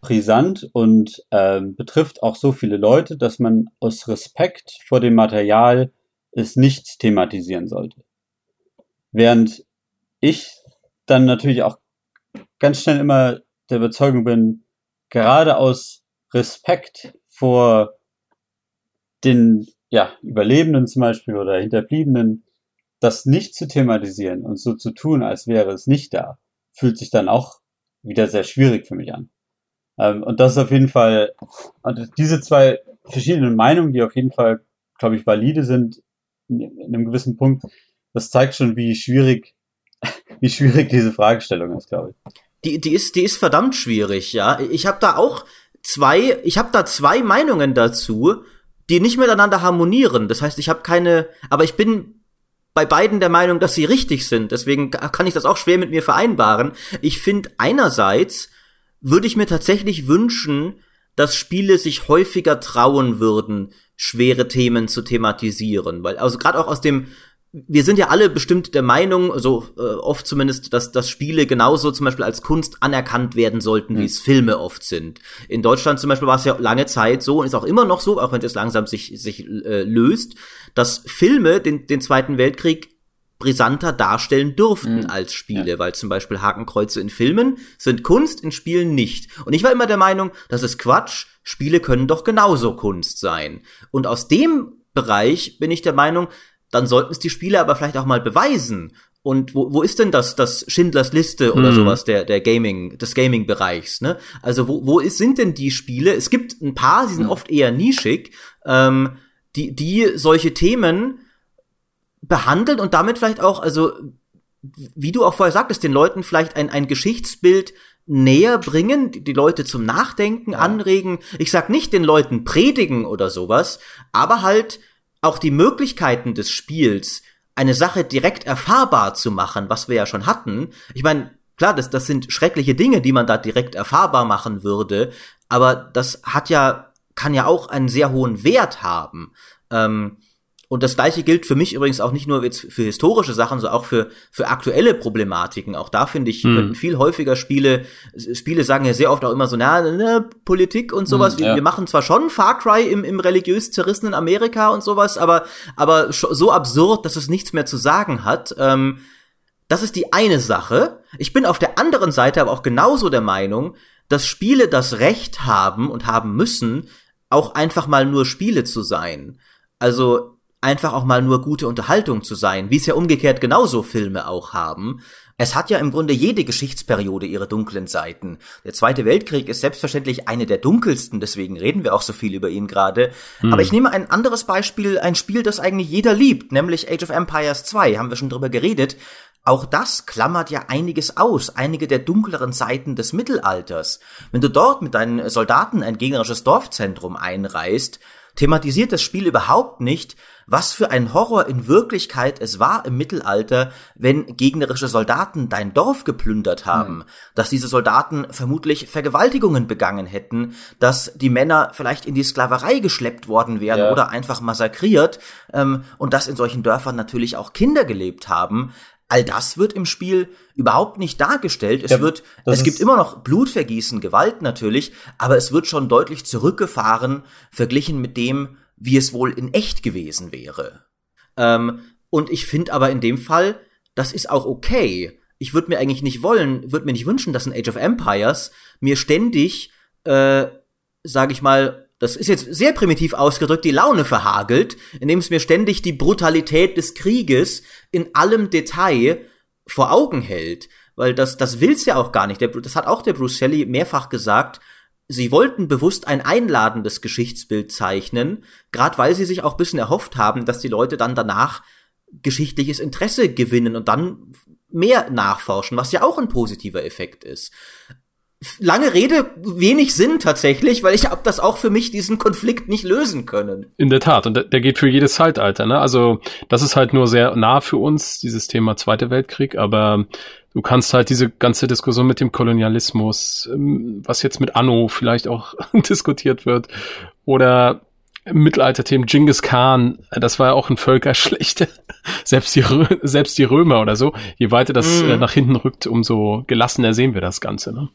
brisant und äh, betrifft auch so viele Leute, dass man aus Respekt vor dem Material es nicht thematisieren sollte. Während ich dann natürlich auch ganz schnell immer der Überzeugung bin, gerade aus Respekt vor den ja, Überlebenden zum Beispiel oder Hinterbliebenen, das nicht zu thematisieren und so zu tun, als wäre es nicht da, fühlt sich dann auch wieder sehr schwierig für mich an. Ähm, und das ist auf jeden Fall, und diese zwei verschiedenen Meinungen, die auf jeden Fall, glaube ich, valide sind, in einem gewissen Punkt, das zeigt schon, wie schwierig, wie schwierig diese Fragestellung ist, glaube ich. Die, die ist, die ist verdammt schwierig, ja. Ich habe da auch zwei, ich habe da zwei Meinungen dazu, die nicht miteinander harmonieren. Das heißt, ich habe keine, aber ich bin bei beiden der Meinung, dass sie richtig sind. Deswegen kann ich das auch schwer mit mir vereinbaren. Ich finde einerseits würde ich mir tatsächlich wünschen, dass Spiele sich häufiger trauen würden, schwere Themen zu thematisieren, weil also gerade auch aus dem wir sind ja alle bestimmt der Meinung, so äh, oft zumindest, dass, dass Spiele genauso zum Beispiel als Kunst anerkannt werden sollten, mhm. wie es Filme oft sind. In Deutschland zum Beispiel war es ja lange Zeit so und ist auch immer noch so, auch wenn es langsam sich, sich äh, löst, dass Filme den, den Zweiten Weltkrieg brisanter darstellen durften mhm. als Spiele, ja. weil zum Beispiel Hakenkreuze in Filmen sind Kunst, in Spielen nicht. Und ich war immer der Meinung, das ist Quatsch, Spiele können doch genauso Kunst sein. Und aus dem Bereich bin ich der Meinung, dann sollten es die Spiele aber vielleicht auch mal beweisen. Und wo, wo ist denn das, das Schindlers Liste oder mhm. sowas der, der Gaming, des Gaming-Bereichs, ne? Also wo, wo ist, sind denn die Spiele? Es gibt ein paar, sie sind mhm. oft eher nischig, ähm, die, die solche Themen behandeln und damit vielleicht auch, also wie du auch vorher sagtest, den Leuten vielleicht ein, ein Geschichtsbild näher bringen, die, Leute zum Nachdenken anregen. Ich sag nicht den Leuten predigen oder sowas, aber halt auch die Möglichkeiten des Spiels, eine Sache direkt erfahrbar zu machen, was wir ja schon hatten. Ich meine, klar, das, das sind schreckliche Dinge, die man da direkt erfahrbar machen würde, aber das hat ja, kann ja auch einen sehr hohen Wert haben. Ähm, und das gleiche gilt für mich übrigens auch nicht nur jetzt für historische Sachen, sondern auch für, für aktuelle Problematiken. Auch da finde ich, hm. könnten viel häufiger Spiele, Spiele sagen ja sehr oft auch immer so, na, na Politik und sowas. Hm, ja. wir, wir, machen zwar schon Far Cry im, im religiös zerrissenen Amerika und sowas, aber, aber so absurd, dass es nichts mehr zu sagen hat. Ähm, das ist die eine Sache. Ich bin auf der anderen Seite aber auch genauso der Meinung, dass Spiele das Recht haben und haben müssen, auch einfach mal nur Spiele zu sein. Also einfach auch mal nur gute Unterhaltung zu sein, wie es ja umgekehrt genauso Filme auch haben. Es hat ja im Grunde jede Geschichtsperiode ihre dunklen Seiten. Der Zweite Weltkrieg ist selbstverständlich eine der dunkelsten, deswegen reden wir auch so viel über ihn gerade. Hm. Aber ich nehme ein anderes Beispiel, ein Spiel, das eigentlich jeder liebt, nämlich Age of Empires 2, haben wir schon drüber geredet. Auch das klammert ja einiges aus, einige der dunkleren Seiten des Mittelalters. Wenn du dort mit deinen Soldaten ein gegnerisches Dorfzentrum einreißt, thematisiert das Spiel überhaupt nicht, was für ein Horror in Wirklichkeit es war im Mittelalter, wenn gegnerische Soldaten dein Dorf geplündert haben, mhm. dass diese Soldaten vermutlich Vergewaltigungen begangen hätten, dass die Männer vielleicht in die Sklaverei geschleppt worden wären ja. oder einfach massakriert ähm, und dass in solchen Dörfern natürlich auch Kinder gelebt haben. All das wird im Spiel überhaupt nicht dargestellt. Es ja, wird, es gibt immer noch Blutvergießen, Gewalt natürlich, aber es wird schon deutlich zurückgefahren, verglichen mit dem, wie es wohl in echt gewesen wäre. Ähm, und ich finde aber in dem Fall, das ist auch okay. Ich würde mir eigentlich nicht wollen, würde mir nicht wünschen, dass ein Age of Empires mir ständig, äh, sage ich mal, das ist jetzt sehr primitiv ausgedrückt, die Laune verhagelt, indem es mir ständig die Brutalität des Krieges in allem Detail vor Augen hält. Weil das, das will's ja auch gar nicht. Der, das hat auch der Bruce Shelley mehrfach gesagt sie wollten bewusst ein einladendes Geschichtsbild zeichnen, gerade weil sie sich auch bisschen erhofft haben, dass die Leute dann danach geschichtliches Interesse gewinnen und dann mehr nachforschen, was ja auch ein positiver Effekt ist. Lange Rede, wenig Sinn tatsächlich, weil ich hab das auch für mich diesen Konflikt nicht lösen können. In der Tat, und der, der geht für jedes Zeitalter, ne? Also, das ist halt nur sehr nah für uns, dieses Thema Zweiter Weltkrieg, aber du kannst halt diese ganze Diskussion mit dem Kolonialismus, ähm, was jetzt mit Anno vielleicht auch diskutiert wird, oder Mittelalter-Themen, Genghis Khan, das war ja auch ein Völkerschlechter. selbst, die, selbst die Römer oder so. Je weiter das äh, nach hinten rückt, umso gelassener sehen wir das Ganze. Ne?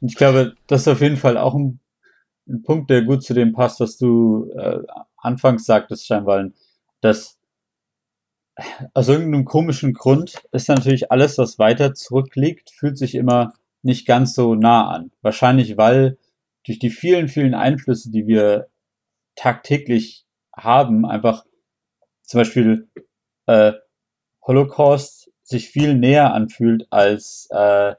Ich glaube, das ist auf jeden Fall auch ein, ein Punkt, der gut zu dem passt, was du äh, anfangs sagtest, Steinwallen, dass aus irgendeinem komischen Grund ist natürlich alles, was weiter zurückliegt, fühlt sich immer nicht ganz so nah an. Wahrscheinlich, weil durch die vielen, vielen Einflüsse, die wir tagtäglich haben, einfach zum Beispiel äh, Holocaust sich viel näher anfühlt als äh,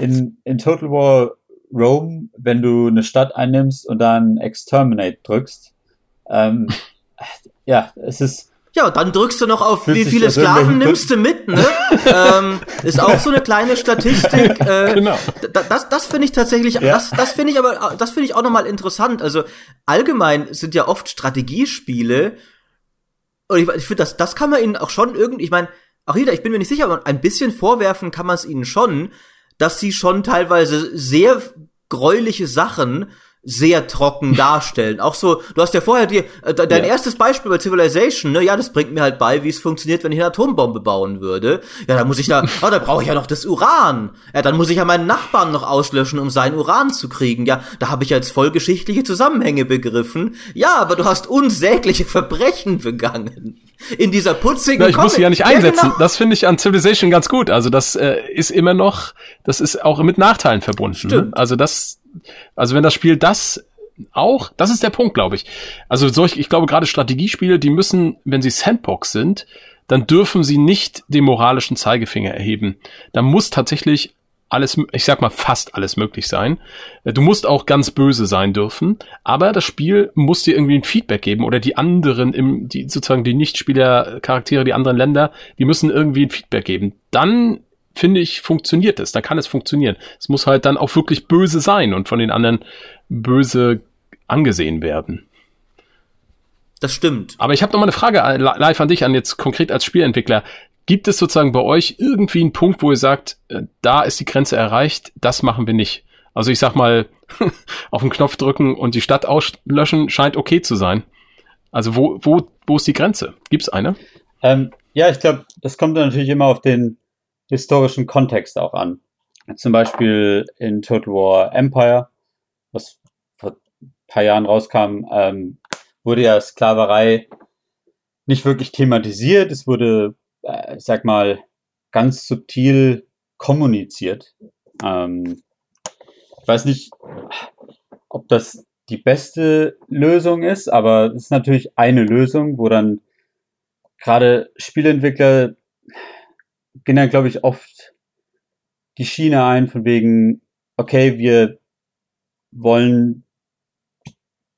in, in Total War Rome, wenn du eine Stadt einnimmst und dann Exterminate drückst. Ähm, ja, es ist ja, dann drückst du noch auf, wie viele Sklaven nimmst du mit, ne? ähm, ist auch so eine kleine Statistik. Äh, genau. Das, das finde ich tatsächlich, ja. das, das finde ich aber, das finde ich auch nochmal interessant. Also allgemein sind ja oft Strategiespiele, und ich, ich finde, das, das kann man ihnen auch schon irgendwie, ich meine, auch wieder, ich bin mir nicht sicher, aber ein bisschen vorwerfen kann man es ihnen schon, dass sie schon teilweise sehr gräuliche Sachen sehr trocken darstellen. Auch so, du hast ja vorher dir äh, dein ja. erstes Beispiel bei Civilization, ne? Ja, das bringt mir halt bei, wie es funktioniert, wenn ich eine Atombombe bauen würde. Ja, dann muss ich da, oh, da brauche ich ja noch das Uran. Ja, dann muss ich ja meinen Nachbarn noch auslöschen, um sein Uran zu kriegen. Ja, da habe ich jetzt vollgeschichtliche Zusammenhänge begriffen. Ja, aber du hast unsägliche Verbrechen begangen. In dieser putzigen ja, Ich muss sie ja nicht einsetzen. Ja, genau. Das finde ich an Civilization ganz gut. Also das äh, ist immer noch, das ist auch mit Nachteilen verbunden. Ne? Also das also wenn das Spiel das auch, das ist der Punkt, glaube ich. Also solch, ich glaube gerade Strategiespiele, die müssen, wenn sie Sandbox sind, dann dürfen sie nicht den moralischen Zeigefinger erheben. Da muss tatsächlich alles, ich sag mal fast alles möglich sein. Du musst auch ganz böse sein dürfen, aber das Spiel muss dir irgendwie ein Feedback geben oder die anderen im, die sozusagen die Nichtspieler-Charaktere, die anderen Länder, die müssen irgendwie ein Feedback geben. Dann finde ich, funktioniert es. Da kann es funktionieren. Es muss halt dann auch wirklich böse sein und von den anderen böse angesehen werden. Das stimmt. Aber ich habe noch mal eine Frage live an dich, an jetzt konkret als Spielentwickler. Gibt es sozusagen bei euch irgendwie einen Punkt, wo ihr sagt, äh, da ist die Grenze erreicht, das machen wir nicht? Also ich sag mal, auf den Knopf drücken und die Stadt auslöschen scheint okay zu sein. Also wo, wo, wo ist die Grenze? Gibt's eine? Ähm, ja, ich glaube, das kommt dann natürlich immer auf den historischen Kontext auch an. Zum Beispiel in Total War Empire, was vor ein paar Jahren rauskam, ähm, wurde ja Sklaverei nicht wirklich thematisiert. Es wurde, äh, ich sag mal, ganz subtil kommuniziert. Ähm, ich weiß nicht, ob das die beste Lösung ist, aber es ist natürlich eine Lösung, wo dann gerade Spielentwickler gehen dann, glaube ich, oft die Schiene ein, von wegen, okay, wir wollen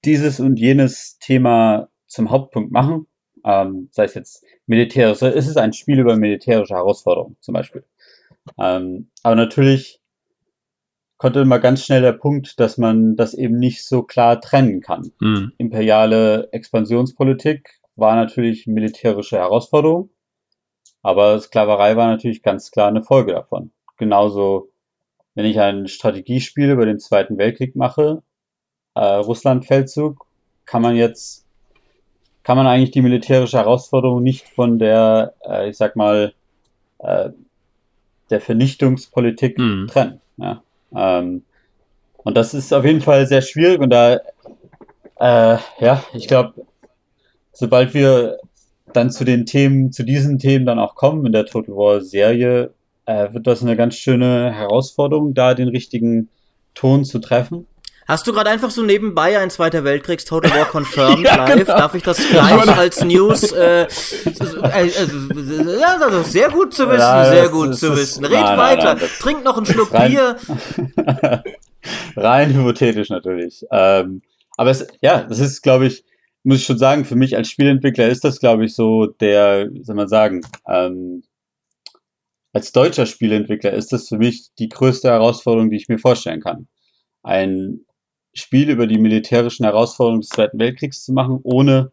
dieses und jenes Thema zum Hauptpunkt machen. Ähm, sei es jetzt militärisch, es ist ein Spiel über militärische Herausforderungen zum Beispiel. Ähm, aber natürlich konnte immer ganz schnell der Punkt, dass man das eben nicht so klar trennen kann. Mhm. Imperiale Expansionspolitik war natürlich militärische Herausforderung. Aber Sklaverei war natürlich ganz klar eine Folge davon. Genauso, wenn ich ein Strategiespiel über den Zweiten Weltkrieg mache, äh, Russland-Feldzug, kann man jetzt, kann man eigentlich die militärische Herausforderung nicht von der, äh, ich sag mal, äh, der Vernichtungspolitik mhm. trennen. Ja? Ähm, und das ist auf jeden Fall sehr schwierig und da, äh, ja, ich glaube, sobald wir dann zu den Themen, zu diesen Themen dann auch kommen in der Total War Serie, äh, wird das eine ganz schöne Herausforderung, da den richtigen Ton zu treffen. Hast du gerade einfach so nebenbei ein Zweiter Weltkriegs Total War Confirmed ja, live? Genau. Darf ich das gleich als News? Äh, äh, äh, also sehr gut zu wissen, ja, sehr gut ist, zu wissen. Red nein, weiter, nein, nein, trink noch einen Schluck rein, Bier. rein hypothetisch natürlich. Ähm, aber es, ja, das ist, glaube ich, muss ich schon sagen, für mich als Spielentwickler ist das, glaube ich, so der, wie soll man sagen, ähm, als deutscher Spielentwickler ist das für mich die größte Herausforderung, die ich mir vorstellen kann. Ein Spiel über die militärischen Herausforderungen des Zweiten Weltkriegs zu machen, ohne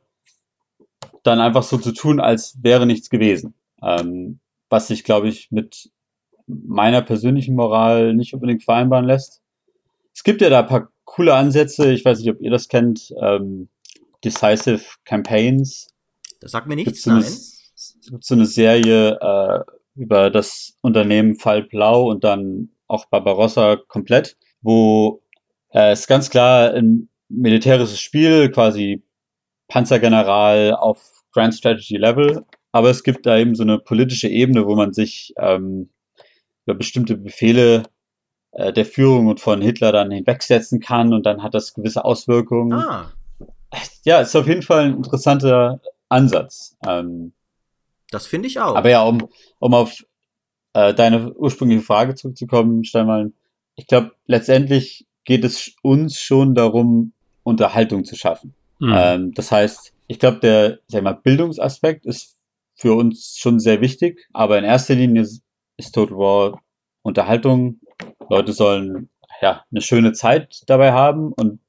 dann einfach so zu tun, als wäre nichts gewesen. Ähm, was sich, glaube ich, mit meiner persönlichen Moral nicht unbedingt vereinbaren lässt. Es gibt ja da ein paar coole Ansätze. Ich weiß nicht, ob ihr das kennt. Ähm, Decisive Campaigns. Das sagt mir nichts, so eine, Es gibt so eine Serie äh, über das Unternehmen Fall Blau und dann auch Barbarossa komplett, wo äh, es ganz klar ein militärisches Spiel, quasi Panzergeneral auf Grand Strategy Level, aber es gibt da eben so eine politische Ebene, wo man sich ähm, über bestimmte Befehle äh, der Führung und von Hitler dann hinwegsetzen kann und dann hat das gewisse Auswirkungen. Ah. Ja, ist auf jeden Fall ein interessanter Ansatz. Ähm, das finde ich auch. Aber ja, um, um auf äh, deine ursprüngliche Frage zurückzukommen, Steinmann, ich glaube, letztendlich geht es uns schon darum, Unterhaltung zu schaffen. Mhm. Ähm, das heißt, ich glaube, der sag mal, Bildungsaspekt ist für uns schon sehr wichtig, aber in erster Linie ist, ist Total War Unterhaltung. Leute sollen ja eine schöne Zeit dabei haben und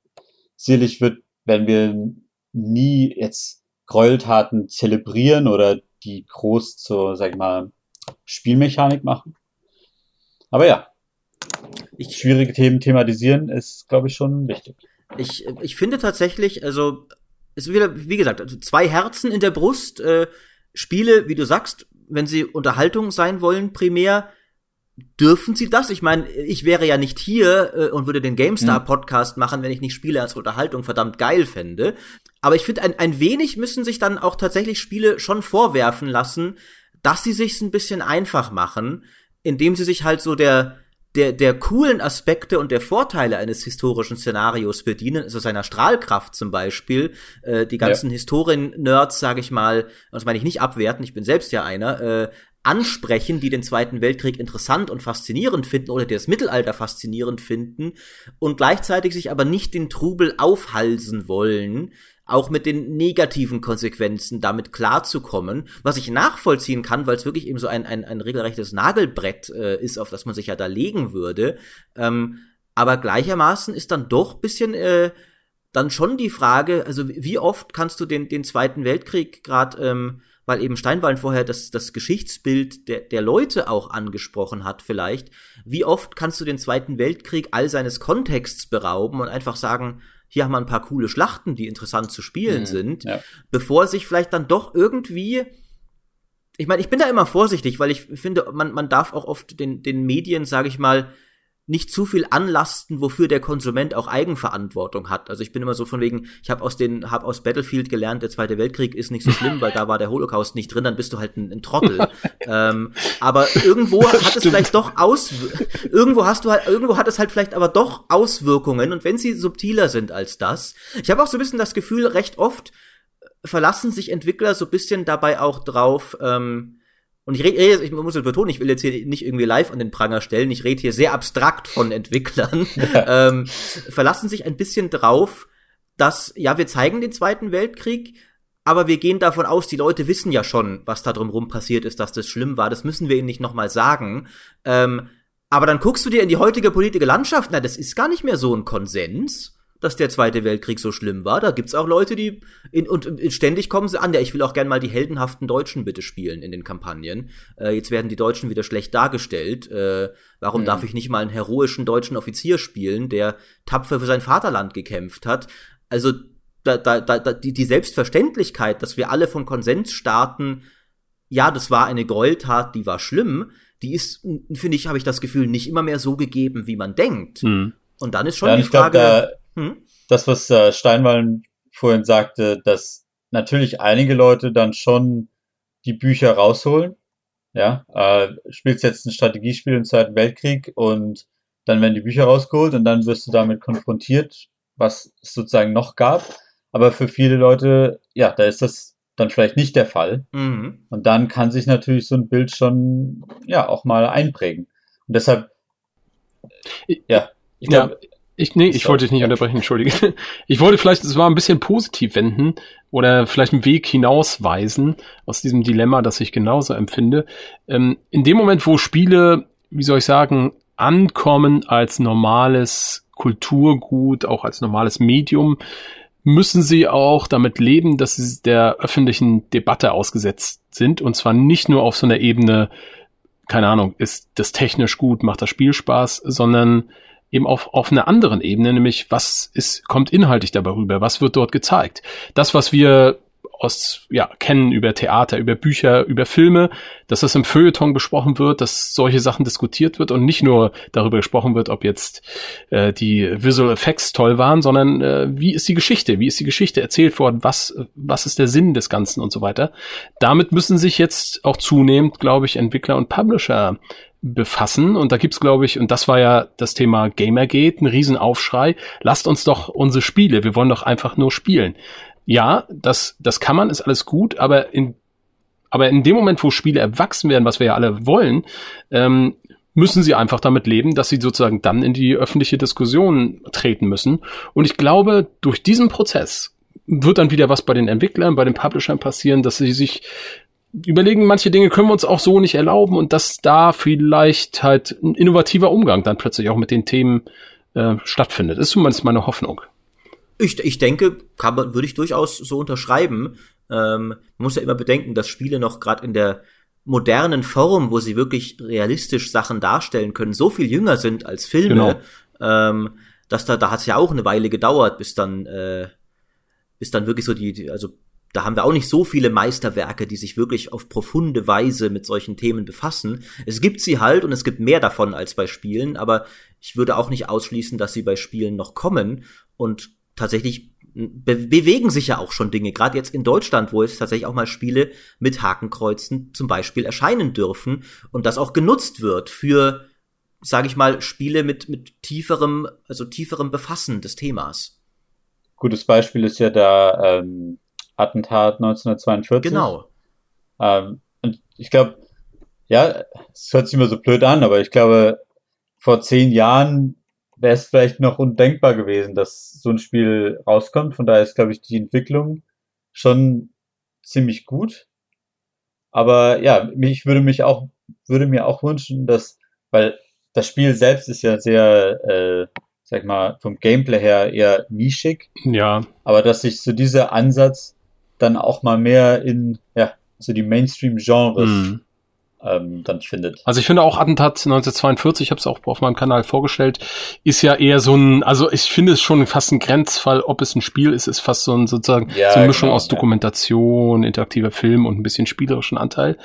sicherlich wird, wenn wir nie jetzt Gräueltaten zelebrieren oder die groß zur, sag ich mal, Spielmechanik machen. Aber ja, ich, schwierige Themen thematisieren ist, glaube ich, schon wichtig. Ich, ich finde tatsächlich, also, es ist wieder, wie gesagt, also zwei Herzen in der Brust. Äh, Spiele, wie du sagst, wenn sie Unterhaltung sein wollen, primär, dürfen sie das? Ich meine, ich wäre ja nicht hier äh, und würde den GameStar-Podcast machen, wenn ich nicht Spiele als Unterhaltung verdammt geil fände. Aber ich finde, ein, ein wenig müssen sich dann auch tatsächlich Spiele schon vorwerfen lassen, dass sie sich's ein bisschen einfach machen, indem sie sich halt so der, der, der coolen Aspekte und der Vorteile eines historischen Szenarios bedienen, also seiner Strahlkraft zum Beispiel, äh, die ganzen ja. Historien-Nerds, sage ich mal, das meine ich nicht abwerten, ich bin selbst ja einer, äh, ansprechen, die den Zweiten Weltkrieg interessant und faszinierend finden oder die das Mittelalter faszinierend finden und gleichzeitig sich aber nicht den Trubel aufhalsen wollen, auch mit den negativen Konsequenzen damit klarzukommen, was ich nachvollziehen kann, weil es wirklich eben so ein, ein, ein regelrechtes Nagelbrett äh, ist, auf das man sich ja da legen würde. Ähm, aber gleichermaßen ist dann doch bisschen äh, dann schon die Frage, also wie oft kannst du den, den Zweiten Weltkrieg gerade ähm, weil eben Steinwallen vorher das, das Geschichtsbild der, der Leute auch angesprochen hat vielleicht. Wie oft kannst du den Zweiten Weltkrieg all seines Kontexts berauben und einfach sagen, hier haben wir ein paar coole Schlachten, die interessant zu spielen mhm, sind, ja. bevor sich vielleicht dann doch irgendwie ich meine, ich bin da immer vorsichtig, weil ich finde, man, man darf auch oft den, den Medien, sage ich mal, nicht zu viel anlasten, wofür der Konsument auch Eigenverantwortung hat. Also ich bin immer so von wegen, ich habe aus den habe aus Battlefield gelernt, der Zweite Weltkrieg ist nicht so schlimm, weil da war der Holocaust nicht drin, dann bist du halt ein, ein Trottel. ähm, aber irgendwo hat es vielleicht doch aus irgendwo hast du halt irgendwo hat es halt vielleicht aber doch Auswirkungen und wenn sie subtiler sind als das. Ich habe auch so ein bisschen das Gefühl, recht oft verlassen sich Entwickler so ein bisschen dabei auch drauf ähm, und ich rede, ich muss es betonen, ich will jetzt hier nicht irgendwie live an den Pranger stellen, ich rede hier sehr abstrakt von Entwicklern, ähm, verlassen sich ein bisschen drauf, dass, ja, wir zeigen den Zweiten Weltkrieg, aber wir gehen davon aus, die Leute wissen ja schon, was da drumherum passiert ist, dass das schlimm war, das müssen wir ihnen nicht nochmal sagen. Ähm, aber dann guckst du dir in die heutige politische Landschaft, na, das ist gar nicht mehr so ein Konsens dass der Zweite Weltkrieg so schlimm war. Da gibt's auch Leute, die in, und ständig kommen sie an. Ja, ich will auch gern mal die heldenhaften Deutschen bitte spielen in den Kampagnen. Äh, jetzt werden die Deutschen wieder schlecht dargestellt. Äh, warum mhm. darf ich nicht mal einen heroischen deutschen Offizier spielen, der tapfer für sein Vaterland gekämpft hat? Also da, da, da, die, die Selbstverständlichkeit, dass wir alle von Konsens starten, ja, das war eine Gräueltat, die war schlimm, die ist, finde ich, habe ich das Gefühl, nicht immer mehr so gegeben, wie man denkt. Mhm. Und dann ist schon ja, die Frage. Glaub, hm? Das, was äh, Steinwallen vorhin sagte, dass natürlich einige Leute dann schon die Bücher rausholen. Ja, äh, spielst jetzt ein Strategiespiel im Zweiten Weltkrieg und dann werden die Bücher rausgeholt und dann wirst du damit konfrontiert, was es sozusagen noch gab. Aber für viele Leute, ja, da ist das dann vielleicht nicht der Fall. Mhm. Und dann kann sich natürlich so ein Bild schon, ja, auch mal einprägen. Und deshalb, ja, ich glaube, ja Ich, nee, ich wollte dich nicht unterbrechen, entschuldige. Ich wollte vielleicht, es war ein bisschen positiv wenden oder vielleicht einen Weg hinausweisen aus diesem Dilemma, das ich genauso empfinde. Ähm, in dem Moment, wo Spiele, wie soll ich sagen, ankommen als normales Kulturgut, auch als normales Medium, müssen sie auch damit leben, dass sie der öffentlichen Debatte ausgesetzt sind und zwar nicht nur auf so einer Ebene, keine Ahnung, ist das technisch gut, macht das Spiel Spaß, sondern eben auf, auf einer anderen Ebene, nämlich was ist, kommt inhaltlich dabei rüber, was wird dort gezeigt. Das, was wir aus, ja, kennen über Theater, über Bücher, über Filme, dass das im Feuilleton besprochen wird, dass solche Sachen diskutiert wird und nicht nur darüber gesprochen wird, ob jetzt äh, die Visual Effects toll waren, sondern äh, wie ist die Geschichte, wie ist die Geschichte erzählt worden, was, was ist der Sinn des Ganzen und so weiter. Damit müssen sich jetzt auch zunehmend, glaube ich, Entwickler und Publisher befassen. Und da gibt's, glaube ich, und das war ja das Thema Gamergate, ein Riesenaufschrei. Lasst uns doch unsere Spiele, wir wollen doch einfach nur spielen ja, das, das kann man, ist alles gut, aber in, aber in dem Moment, wo Spiele erwachsen werden, was wir ja alle wollen, ähm, müssen sie einfach damit leben, dass sie sozusagen dann in die öffentliche Diskussion treten müssen. Und ich glaube, durch diesen Prozess wird dann wieder was bei den Entwicklern, bei den Publishern passieren, dass sie sich überlegen, manche Dinge können wir uns auch so nicht erlauben und dass da vielleicht halt ein innovativer Umgang dann plötzlich auch mit den Themen äh, stattfindet. Das ist zumindest meine Hoffnung. Ich, ich denke, kann man, würde ich durchaus so unterschreiben. Ähm, man muss ja immer bedenken, dass Spiele noch gerade in der modernen Form, wo sie wirklich realistisch Sachen darstellen können, so viel jünger sind als Filme, genau. ähm, dass da, da hat es ja auch eine Weile gedauert, bis dann, äh, bis dann wirklich so die, die, also da haben wir auch nicht so viele Meisterwerke, die sich wirklich auf profunde Weise mit solchen Themen befassen. Es gibt sie halt und es gibt mehr davon als bei Spielen, aber ich würde auch nicht ausschließen, dass sie bei Spielen noch kommen und tatsächlich be bewegen sich ja auch schon Dinge, gerade jetzt in Deutschland, wo es tatsächlich auch mal Spiele mit Hakenkreuzen zum Beispiel erscheinen dürfen und das auch genutzt wird für, sage ich mal, Spiele mit, mit tieferem, also tieferem Befassen des Themas. Gutes Beispiel ist ja der ähm, Attentat 1942. Genau. Ähm, und ich glaube, ja, es hört sich immer so blöd an, aber ich glaube, vor zehn Jahren wäre es vielleicht noch undenkbar gewesen, dass so ein Spiel rauskommt. Von daher ist, glaube ich, die Entwicklung schon ziemlich gut. Aber ja, ich würde mich auch, würde mir auch wünschen, dass, weil das Spiel selbst ist ja sehr, äh, sag mal, vom Gameplay her eher nischig. Ja. Aber dass sich so dieser Ansatz dann auch mal mehr in, ja, so die Mainstream-Genres mhm ähm, dann findet. Also ich finde auch Attentat 1942, ich habe es auch auf meinem Kanal vorgestellt, ist ja eher so ein, also ich finde es schon fast ein Grenzfall, ob es ein Spiel ist, ist fast so ein sozusagen ja, so eine Mischung genau, aus Dokumentation, ja. interaktiver Film und ein bisschen spielerischen Anteil.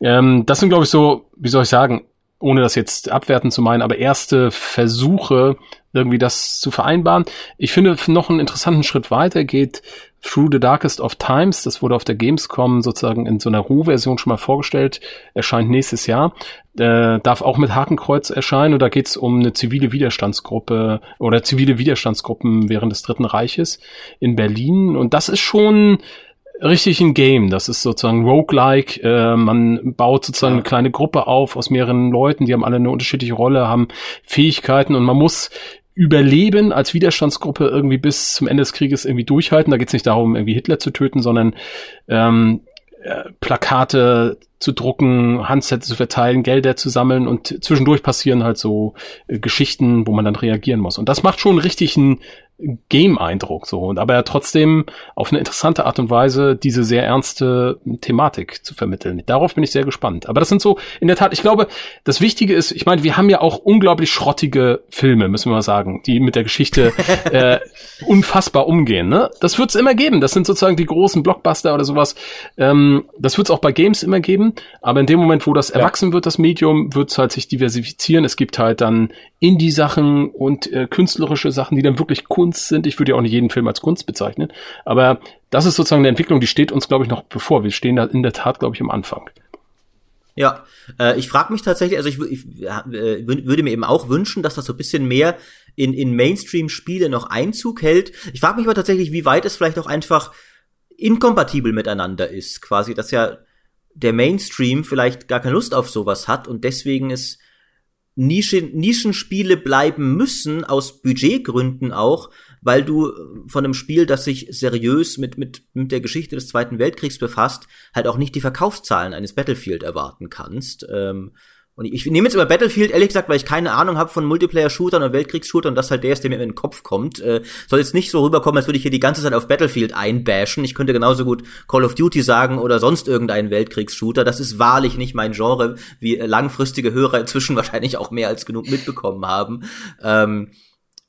Ähm, das sind, glaube ich, so, wie soll ich sagen, ohne das jetzt abwerten zu meinen, aber erste Versuche, irgendwie das zu vereinbaren. Ich finde, noch einen interessanten Schritt weiter geht Through the Darkest of Times. Das wurde auf der Gamescom sozusagen in so einer Roh-Version schon mal vorgestellt. Erscheint nächstes Jahr. Äh, darf auch mit Hakenkreuz erscheinen. Und da geht es um eine zivile Widerstandsgruppe oder zivile Widerstandsgruppen während des Dritten Reiches in Berlin. Und das ist schon richtig ein Game. Das ist sozusagen roguelike. Äh, man baut sozusagen eine kleine Gruppe auf aus mehreren Leuten, die haben alle eine unterschiedliche Rolle, haben Fähigkeiten und man muss überleben als Widerstandsgruppe irgendwie bis zum Ende des Krieges irgendwie durchhalten. Da geht es nicht darum, irgendwie Hitler zu töten, sondern ähm, äh, Plakate zu drucken, Handsätze zu verteilen, Gelder zu sammeln und zwischendurch passieren halt so äh, Geschichten, wo man dann reagieren muss. Und das macht schon richtig einen Game-Eindruck so und aber trotzdem auf eine interessante Art und Weise diese sehr ernste Thematik zu vermitteln. Darauf bin ich sehr gespannt. Aber das sind so in der Tat, ich glaube, das Wichtige ist, ich meine, wir haben ja auch unglaublich schrottige Filme, müssen wir mal sagen, die mit der Geschichte äh, unfassbar umgehen. Ne? Das wird es immer geben. Das sind sozusagen die großen Blockbuster oder sowas. Ähm, das wird es auch bei Games immer geben. Aber in dem Moment, wo das ja. erwachsen wird, das Medium, wird es halt sich diversifizieren. Es gibt halt dann Indie-Sachen und äh, künstlerische Sachen, die dann wirklich Kunst sind. Ich würde ja auch nicht jeden Film als Kunst bezeichnen. Aber das ist sozusagen eine Entwicklung, die steht uns, glaube ich, noch bevor. Wir stehen da in der Tat, glaube ich, am Anfang. Ja, äh, ich frage mich tatsächlich, also ich, ich äh, würde mir eben auch wünschen, dass das so ein bisschen mehr in, in Mainstream-Spiele noch Einzug hält. Ich frage mich aber tatsächlich, wie weit es vielleicht auch einfach inkompatibel miteinander ist. Quasi, dass ja der Mainstream vielleicht gar keine Lust auf sowas hat und deswegen es Nischen, Nischenspiele bleiben müssen, aus Budgetgründen auch, weil du von einem Spiel, das sich seriös mit, mit, mit der Geschichte des Zweiten Weltkriegs befasst, halt auch nicht die Verkaufszahlen eines Battlefield erwarten kannst. Ähm, und ich, nehme jetzt über Battlefield, ehrlich gesagt, weil ich keine Ahnung habe von Multiplayer-Shootern und Weltkriegsshootern und das halt der ist, der mir in den Kopf kommt. Äh, soll jetzt nicht so rüberkommen, als würde ich hier die ganze Zeit auf Battlefield einbashen. Ich könnte genauso gut Call of Duty sagen oder sonst irgendeinen Weltkriegsshooter. Das ist wahrlich nicht mein Genre, wie langfristige Hörer inzwischen wahrscheinlich auch mehr als genug mitbekommen haben. Ähm,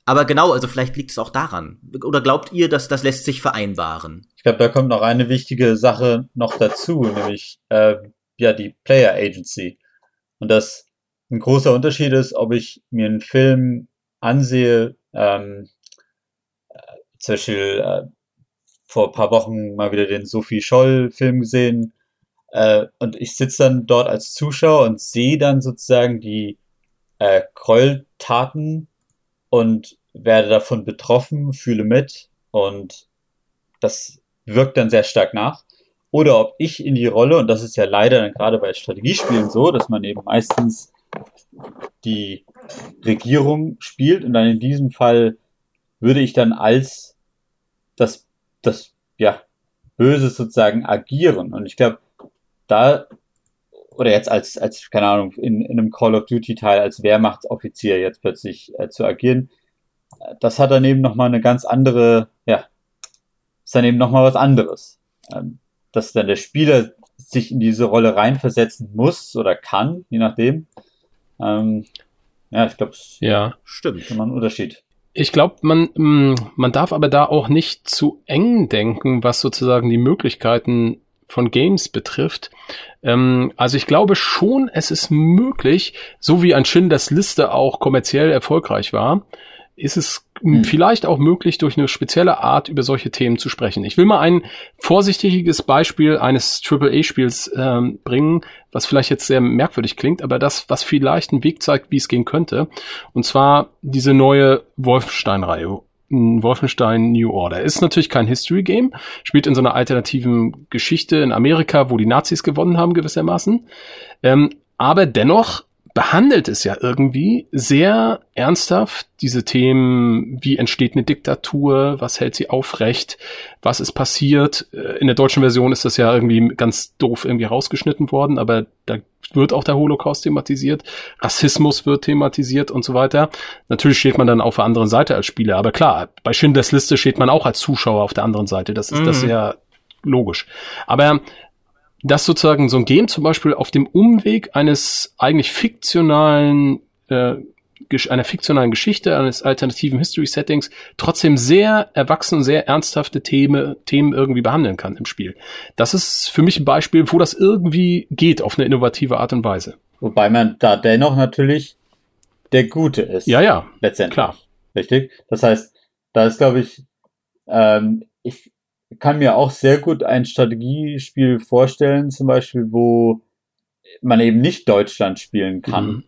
aber genau, also vielleicht liegt es auch daran. Oder glaubt ihr, dass das lässt sich vereinbaren? Ich glaube, da kommt noch eine wichtige Sache noch dazu, nämlich äh, ja die Player Agency. Und dass ein großer Unterschied ist, ob ich mir einen Film ansehe, ähm, äh, zum Beispiel äh, vor ein paar Wochen mal wieder den Sophie Scholl-Film gesehen, äh, und ich sitze dann dort als Zuschauer und sehe dann sozusagen die äh, Gräueltaten und werde davon betroffen, fühle mit und das wirkt dann sehr stark nach oder ob ich in die Rolle, und das ist ja leider dann gerade bei Strategiespielen so, dass man eben meistens die Regierung spielt und dann in diesem Fall würde ich dann als das, das, ja, Böse sozusagen agieren. Und ich glaube, da, oder jetzt als, als, keine Ahnung, in, in einem Call of Duty Teil als Wehrmachtsoffizier jetzt plötzlich äh, zu agieren, das hat dann eben nochmal eine ganz andere, ja, ist dann eben nochmal was anderes. Ähm, dass dann der Spieler sich in diese Rolle reinversetzen muss oder kann, je nachdem. Ähm, ja, ich glaube, ja, stimmt. Immer ein Unterschied. Ich glaube, man, mm, man darf aber da auch nicht zu eng denken, was sozusagen die Möglichkeiten von Games betrifft. Ähm, also ich glaube schon, es ist möglich, so wie ein Schindlers Liste auch kommerziell erfolgreich war, ist es hm. vielleicht auch möglich, durch eine spezielle Art über solche Themen zu sprechen. Ich will mal ein vorsichtiges Beispiel eines AAA-Spiels ähm, bringen, was vielleicht jetzt sehr merkwürdig klingt, aber das, was vielleicht einen Weg zeigt, wie es gehen könnte. Und zwar diese neue Wolfenstein-Reihe. Wolfenstein New Order. Ist natürlich kein History Game, spielt in so einer alternativen Geschichte in Amerika, wo die Nazis gewonnen haben gewissermaßen. Ähm, aber dennoch behandelt es ja irgendwie sehr ernsthaft diese Themen, wie entsteht eine Diktatur, was hält sie aufrecht, was ist passiert. Äh, in der deutschen Version ist das ja irgendwie ganz doof irgendwie rausgeschnitten worden, aber da wird auch der Holocaust thematisiert, Rassismus wird thematisiert und so weiter. Natürlich steht man dann auf der anderen Seite als Spieler, aber klar, bei Schindlers Liste steht man auch als Zuschauer auf der anderen Seite, das ist mhm. das ja logisch. Aber dass sozusagen so ein Game zum Beispiel auf dem Umweg eines eigentlich fiktionalen äh, einer fiktionalen Geschichte, eines alternativen History-Settings trotzdem sehr erwachsene, sehr ernsthafte Themen, Themen irgendwie behandeln kann im Spiel. Das ist für mich ein Beispiel, wo das irgendwie geht auf eine innovative Art und Weise. Wobei man da dennoch natürlich der Gute ist. Ja, ja. Letztendlich. Klar. Richtig? Das heißt, da ist, glaube ich, ähm, ich, kann mir auch sehr gut ein Strategiespiel vorstellen, zum Beispiel, wo man eben nicht Deutschland spielen kann mhm.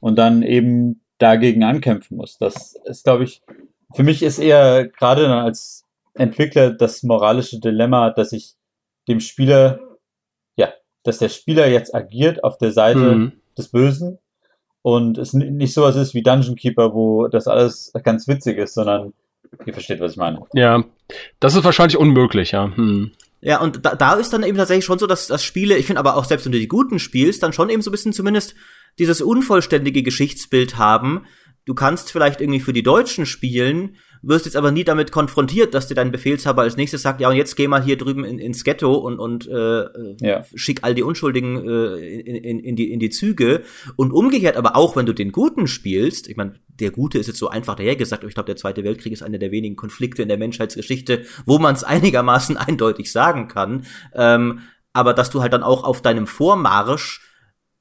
und dann eben dagegen ankämpfen muss. Das ist, glaube ich, für mich ist eher gerade dann als Entwickler das moralische Dilemma, dass ich dem Spieler, ja, dass der Spieler jetzt agiert auf der Seite mhm. des Bösen und es nicht sowas ist wie Dungeon Keeper, wo das alles ganz witzig ist, sondern Ihr versteht, was ich meine. Ja, das ist wahrscheinlich unmöglich, ja. Hm. Ja, und da, da ist dann eben tatsächlich schon so, dass das Spiele, ich finde aber auch selbst wenn du die guten spielst, dann schon eben so ein bisschen zumindest dieses unvollständige Geschichtsbild haben. Du kannst vielleicht irgendwie für die Deutschen spielen, wirst jetzt aber nie damit konfrontiert, dass dir dein Befehlshaber als nächstes sagt, ja, und jetzt geh mal hier drüben in, ins Ghetto und, und äh, ja. schick all die Unschuldigen äh, in, in, in, die, in die Züge. Und umgekehrt aber auch, wenn du den Guten spielst, ich meine, der Gute ist jetzt so einfach dahergesagt, aber ich glaube, der Zweite Weltkrieg ist einer der wenigen Konflikte in der Menschheitsgeschichte, wo man es einigermaßen eindeutig sagen kann. Ähm, aber dass du halt dann auch auf deinem Vormarsch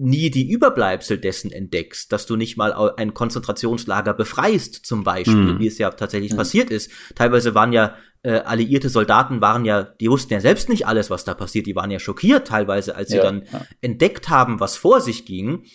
nie die Überbleibsel dessen entdeckst, dass du nicht mal ein Konzentrationslager befreist, zum Beispiel, mhm. wie es ja tatsächlich mhm. passiert ist. Teilweise waren ja äh, alliierte Soldaten waren ja, die wussten ja selbst nicht alles, was da passiert. Die waren ja schockiert teilweise, als sie ja, dann ja. entdeckt haben, was vor sich ging.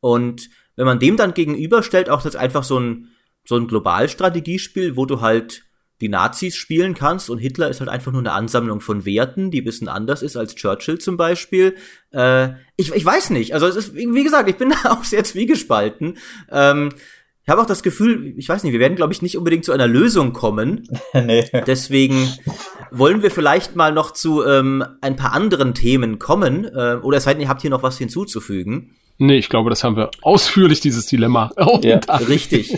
Und wenn man dem dann gegenüberstellt, auch das einfach so ein so ein Globalstrategiespiel, wo du halt die Nazis spielen kannst und Hitler ist halt einfach nur eine Ansammlung von Werten, die bisschen anders ist als Churchill zum Beispiel. Äh, ich, ich weiß nicht. Also es ist, wie gesagt, ich bin da auch sehr zwiegespalten. Ähm, ich habe auch das Gefühl, ich weiß nicht, wir werden, glaube ich, nicht unbedingt zu einer Lösung kommen. nee. Deswegen wollen wir vielleicht mal noch zu ähm, ein paar anderen Themen kommen. Äh, oder es sei denn, ihr habt hier noch was hinzuzufügen. Nee, ich glaube, das haben wir ausführlich, dieses Dilemma. Ja, richtig.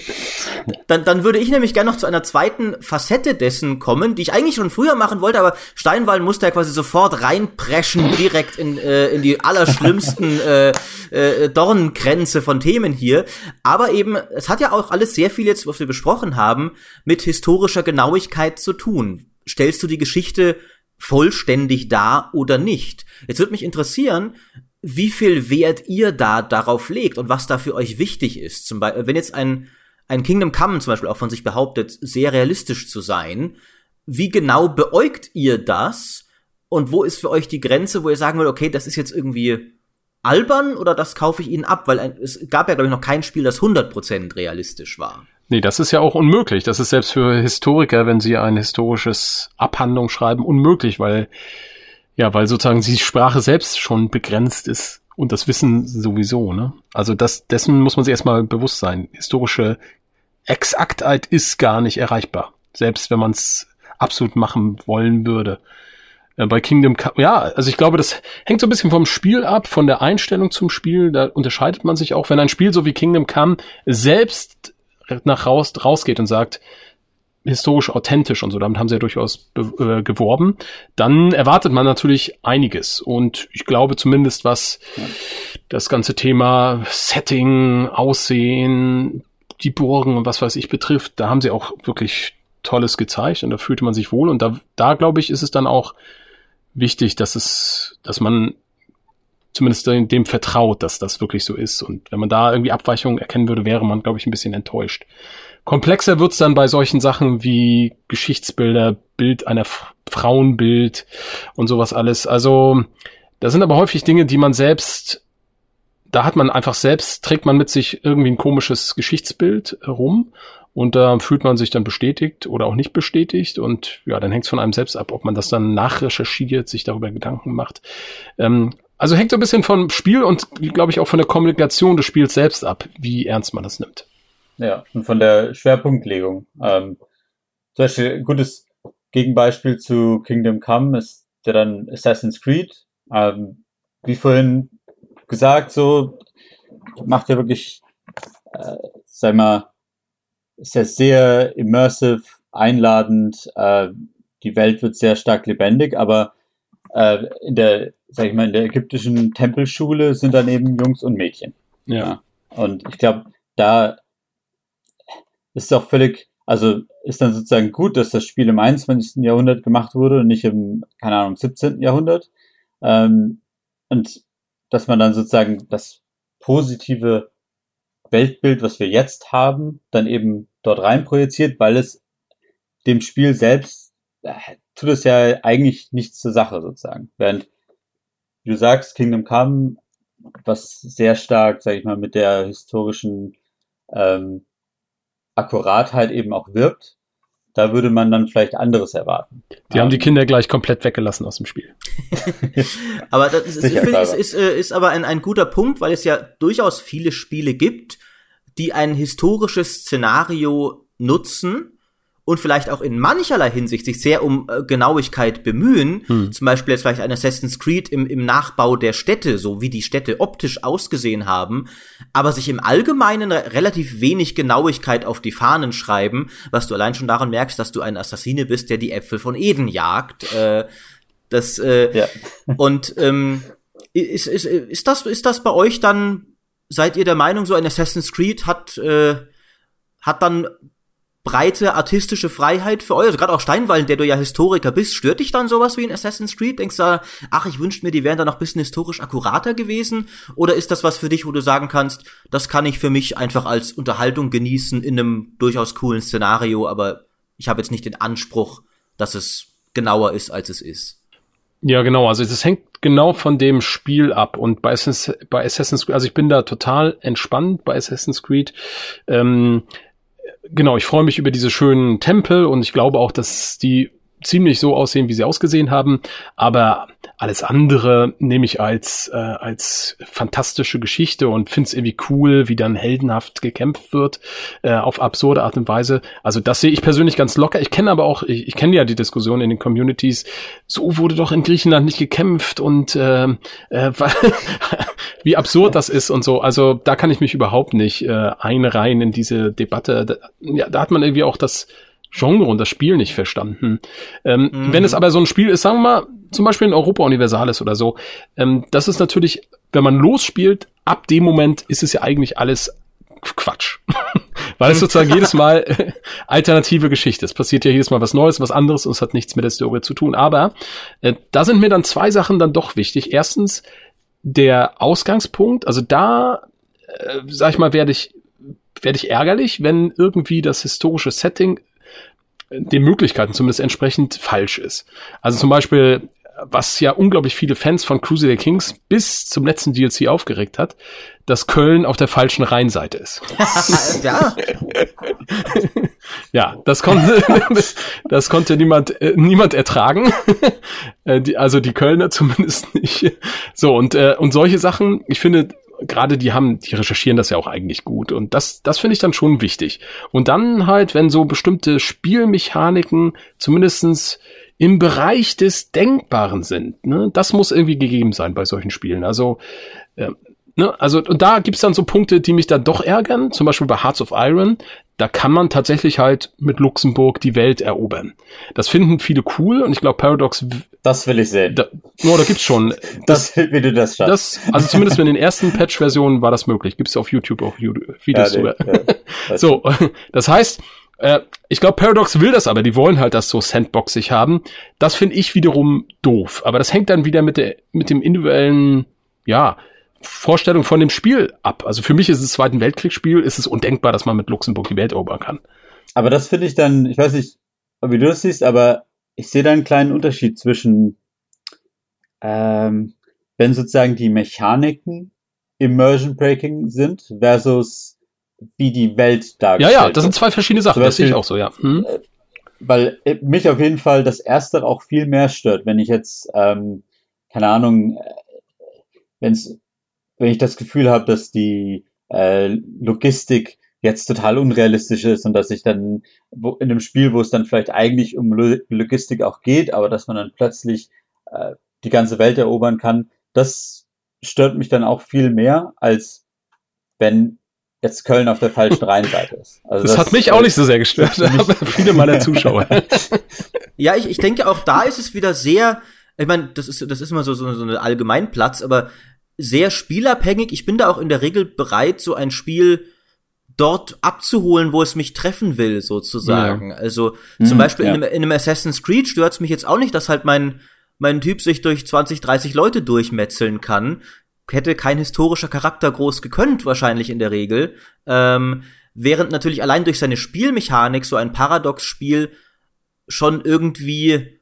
Dann, dann würde ich nämlich gerne noch zu einer zweiten Facette dessen kommen, die ich eigentlich schon früher machen wollte, aber Steinwall musste ja quasi sofort reinpreschen, direkt in, äh, in die allerschlimmsten äh, äh, Dornengrenze von Themen hier. Aber eben, es hat ja auch alles sehr viel jetzt, was wir besprochen haben, mit historischer Genauigkeit zu tun. Stellst du die Geschichte vollständig dar oder nicht? Jetzt würde mich interessieren, wie viel Wert ihr da darauf legt und was da für euch wichtig ist. Zum Beispiel, wenn jetzt ein, ein Kingdom Come zum Beispiel auch von sich behauptet, sehr realistisch zu sein, wie genau beäugt ihr das? Und wo ist für euch die Grenze, wo ihr sagen würdet, okay, das ist jetzt irgendwie albern oder das kaufe ich ihnen ab? Weil ein, es gab ja, glaube ich, noch kein Spiel, das 100% realistisch war. Nee, das ist ja auch unmöglich. Das ist selbst für Historiker, wenn sie ein historisches Abhandlung schreiben, unmöglich, weil ja, weil sozusagen die Sprache selbst schon begrenzt ist und das Wissen sowieso, ne? Also das, dessen muss man sich erstmal bewusst sein. Historische Exaktheit ist gar nicht erreichbar. Selbst wenn man es absolut machen wollen würde. Äh, bei Kingdom ja, also ich glaube, das hängt so ein bisschen vom Spiel ab, von der Einstellung zum Spiel. Da unterscheidet man sich auch, wenn ein Spiel so wie Kingdom Come selbst nach raus, rausgeht und sagt, historisch authentisch und so, damit haben sie ja durchaus äh, geworben, dann erwartet man natürlich einiges. Und ich glaube zumindest, was das ganze Thema Setting, Aussehen, die Burgen und was weiß ich betrifft, da haben sie auch wirklich Tolles gezeigt und da fühlte man sich wohl. Und da, da glaube ich, ist es dann auch wichtig, dass es, dass man zumindest dem vertraut, dass das wirklich so ist. Und wenn man da irgendwie Abweichungen erkennen würde, wäre man, glaube ich, ein bisschen enttäuscht. Komplexer wird's dann bei solchen Sachen wie Geschichtsbilder, Bild einer F Frauenbild und sowas alles. Also, das sind aber häufig Dinge, die man selbst, da hat man einfach selbst, trägt man mit sich irgendwie ein komisches Geschichtsbild rum und da fühlt man sich dann bestätigt oder auch nicht bestätigt und ja, dann hängt es von einem selbst ab, ob man das dann nachrecherchiert, sich darüber Gedanken macht. Ähm, also hängt so ein bisschen vom Spiel und glaube ich auch von der Kommunikation des Spiels selbst ab, wie ernst man das nimmt. Ja, und von der Schwerpunktlegung. Ähm, zum Beispiel ein gutes Gegenbeispiel zu Kingdom Come ist ja dann Assassin's Creed. Ähm, wie vorhin gesagt, so macht er wirklich, äh, sag mal, ist ja sehr immersive, einladend. Äh, die Welt wird sehr stark lebendig, aber äh, in der, sag ich mal, in der ägyptischen Tempelschule sind dann eben Jungs und Mädchen. Ja. ja. Und ich glaube, da ist auch völlig, also ist dann sozusagen gut, dass das Spiel im 21. Jahrhundert gemacht wurde und nicht im, keine Ahnung, 17. Jahrhundert. Ähm, und dass man dann sozusagen das positive Weltbild, was wir jetzt haben, dann eben dort rein projiziert, weil es dem Spiel selbst äh, tut es ja eigentlich nichts zur Sache sozusagen. Während du sagst, Kingdom Come, was sehr stark, sag ich mal, mit der historischen ähm, Akkuratheit eben auch wirkt, da würde man dann vielleicht anderes erwarten. Die haben die Kinder gleich komplett weggelassen aus dem Spiel. aber das ist, ich finde, ist, ist, äh, ist aber ein, ein guter Punkt, weil es ja durchaus viele Spiele gibt, die ein historisches Szenario nutzen und vielleicht auch in mancherlei Hinsicht sich sehr um äh, Genauigkeit bemühen, hm. zum Beispiel jetzt vielleicht ein Assassin's Creed im, im Nachbau der Städte, so wie die Städte optisch ausgesehen haben, aber sich im Allgemeinen relativ wenig Genauigkeit auf die Fahnen schreiben, was du allein schon daran merkst, dass du ein Assassine bist, der die Äpfel von Eden jagt. Äh, das äh, ja. und ähm, ist, ist, ist das ist das bei euch dann? Seid ihr der Meinung, so ein Assassin's Creed hat äh, hat dann breite artistische Freiheit für euch? Also gerade auch Steinwallen, der du ja Historiker bist, stört dich dann sowas wie in Assassin's Creed? Denkst du, ach, ich wünschte mir, die wären da noch bisschen historisch akkurater gewesen? Oder ist das was für dich, wo du sagen kannst, das kann ich für mich einfach als Unterhaltung genießen in einem durchaus coolen Szenario, aber ich habe jetzt nicht den Anspruch, dass es genauer ist, als es ist? Ja, genau. Also es hängt genau von dem Spiel ab. Und bei Assassin's, bei Assassin's Creed, also ich bin da total entspannt bei Assassin's Creed. Ähm, genau, ich freue mich über diese schönen Tempel und ich glaube auch, dass die ziemlich so aussehen, wie sie ausgesehen haben. Aber alles andere nehme ich als, äh, als fantastische Geschichte und finde es irgendwie cool, wie dann heldenhaft gekämpft wird, äh, auf absurde Art und Weise. Also das sehe ich persönlich ganz locker. Ich kenne aber auch, ich, ich kenne ja die Diskussion in den Communities, so wurde doch in Griechenland nicht gekämpft und äh, äh, wie absurd das ist und so. Also da kann ich mich überhaupt nicht äh, einreihen in diese Debatte. Da, ja, da hat man irgendwie auch das Genre und das Spiel nicht verstanden. Ähm, mhm. Wenn es aber so ein Spiel ist, sagen wir mal, zum Beispiel in Europa Universalis oder so, ähm, das ist natürlich, wenn man losspielt, ab dem Moment ist es ja eigentlich alles Quatsch. Weil es sozusagen jedes Mal äh, alternative Geschichte. Es passiert ja jedes Mal was Neues, was anderes und es hat nichts mit der Story zu tun. Aber äh, da sind mir dann zwei Sachen dann doch wichtig. Erstens der Ausgangspunkt. Also da, äh, sag ich mal, werde ich werde ich ärgerlich, wenn irgendwie das historische Setting den Möglichkeiten zumindest entsprechend falsch ist. Also zum Beispiel, was ja unglaublich viele Fans von Crusader Kings bis zum letzten DLC aufgeregt hat, dass Köln auf der falschen Rheinseite ist. ja. ja, das konnte, das konnte niemand, äh, niemand ertragen. äh, die, also die Kölner zumindest nicht. So, und, äh, und solche Sachen, ich finde, gerade die haben, die recherchieren das ja auch eigentlich gut. Und das, das finde ich dann schon wichtig. Und dann halt, wenn so bestimmte Spielmechaniken zumindestens im Bereich des Denkbaren sind, ne, das muss irgendwie gegeben sein bei solchen Spielen. Also, äh, ne, also, und da gibt's dann so Punkte, die mich dann doch ärgern, zum Beispiel bei Hearts of Iron, da kann man tatsächlich halt mit Luxemburg die Welt erobern. Das finden viele cool und ich glaube Paradox. Das will ich sehen. Da, oh, da gibt's schon. Das, das wie du das schaffst. Das, also zumindest in den ersten Patch-Versionen war das möglich. Gibt's auf YouTube auch Videos ja, drüber. Ja, so, das heißt, äh, ich glaube, Paradox will das aber, die wollen halt das so sandboxig haben. Das finde ich wiederum doof. Aber das hängt dann wieder mit, der, mit dem individuellen, ja, Vorstellung von dem Spiel ab. Also für mich ist es Zweiten Weltkriegsspiel, ist es undenkbar, dass man mit Luxemburg die Welt erobern kann. Aber das finde ich dann, ich weiß nicht, wie du das siehst, aber ich sehe da einen kleinen Unterschied zwischen, ähm, wenn sozusagen die Mechaniken Immersion Breaking sind versus wie die Welt dargestellt Ja, ja, das sind zwei verschiedene Sachen, Beispiel, das sehe ich auch so, ja. Hm. Äh, weil äh, mich auf jeden Fall das erste auch viel mehr stört, wenn ich jetzt, ähm, keine Ahnung, äh, wenn es wenn ich das Gefühl habe, dass die äh, Logistik jetzt total unrealistisch ist und dass ich dann wo, in einem Spiel, wo es dann vielleicht eigentlich um Logistik auch geht, aber dass man dann plötzlich äh, die ganze Welt erobern kann, das stört mich dann auch viel mehr, als wenn jetzt Köln auf der falschen Rheinseite ist. Also das, das hat mich auch nicht so sehr gestört, aber viele meiner Zuschauer. ja, ich, ich denke auch da ist es wieder sehr, ich meine, das ist, das ist immer so, so, so eine Allgemeinplatz, aber sehr spielabhängig. Ich bin da auch in der Regel bereit, so ein Spiel dort abzuholen, wo es mich treffen will, sozusagen. Ja. Also mhm, zum Beispiel ja. in, einem, in, einem, Assassin's Creed stört es mich jetzt auch nicht, dass halt mein, mein Typ sich durch 20, 30 Leute durchmetzeln kann. Hätte kein historischer Charakter groß gekönnt, wahrscheinlich in der Regel. Ähm, während natürlich allein durch seine Spielmechanik so ein Paradox-Spiel schon irgendwie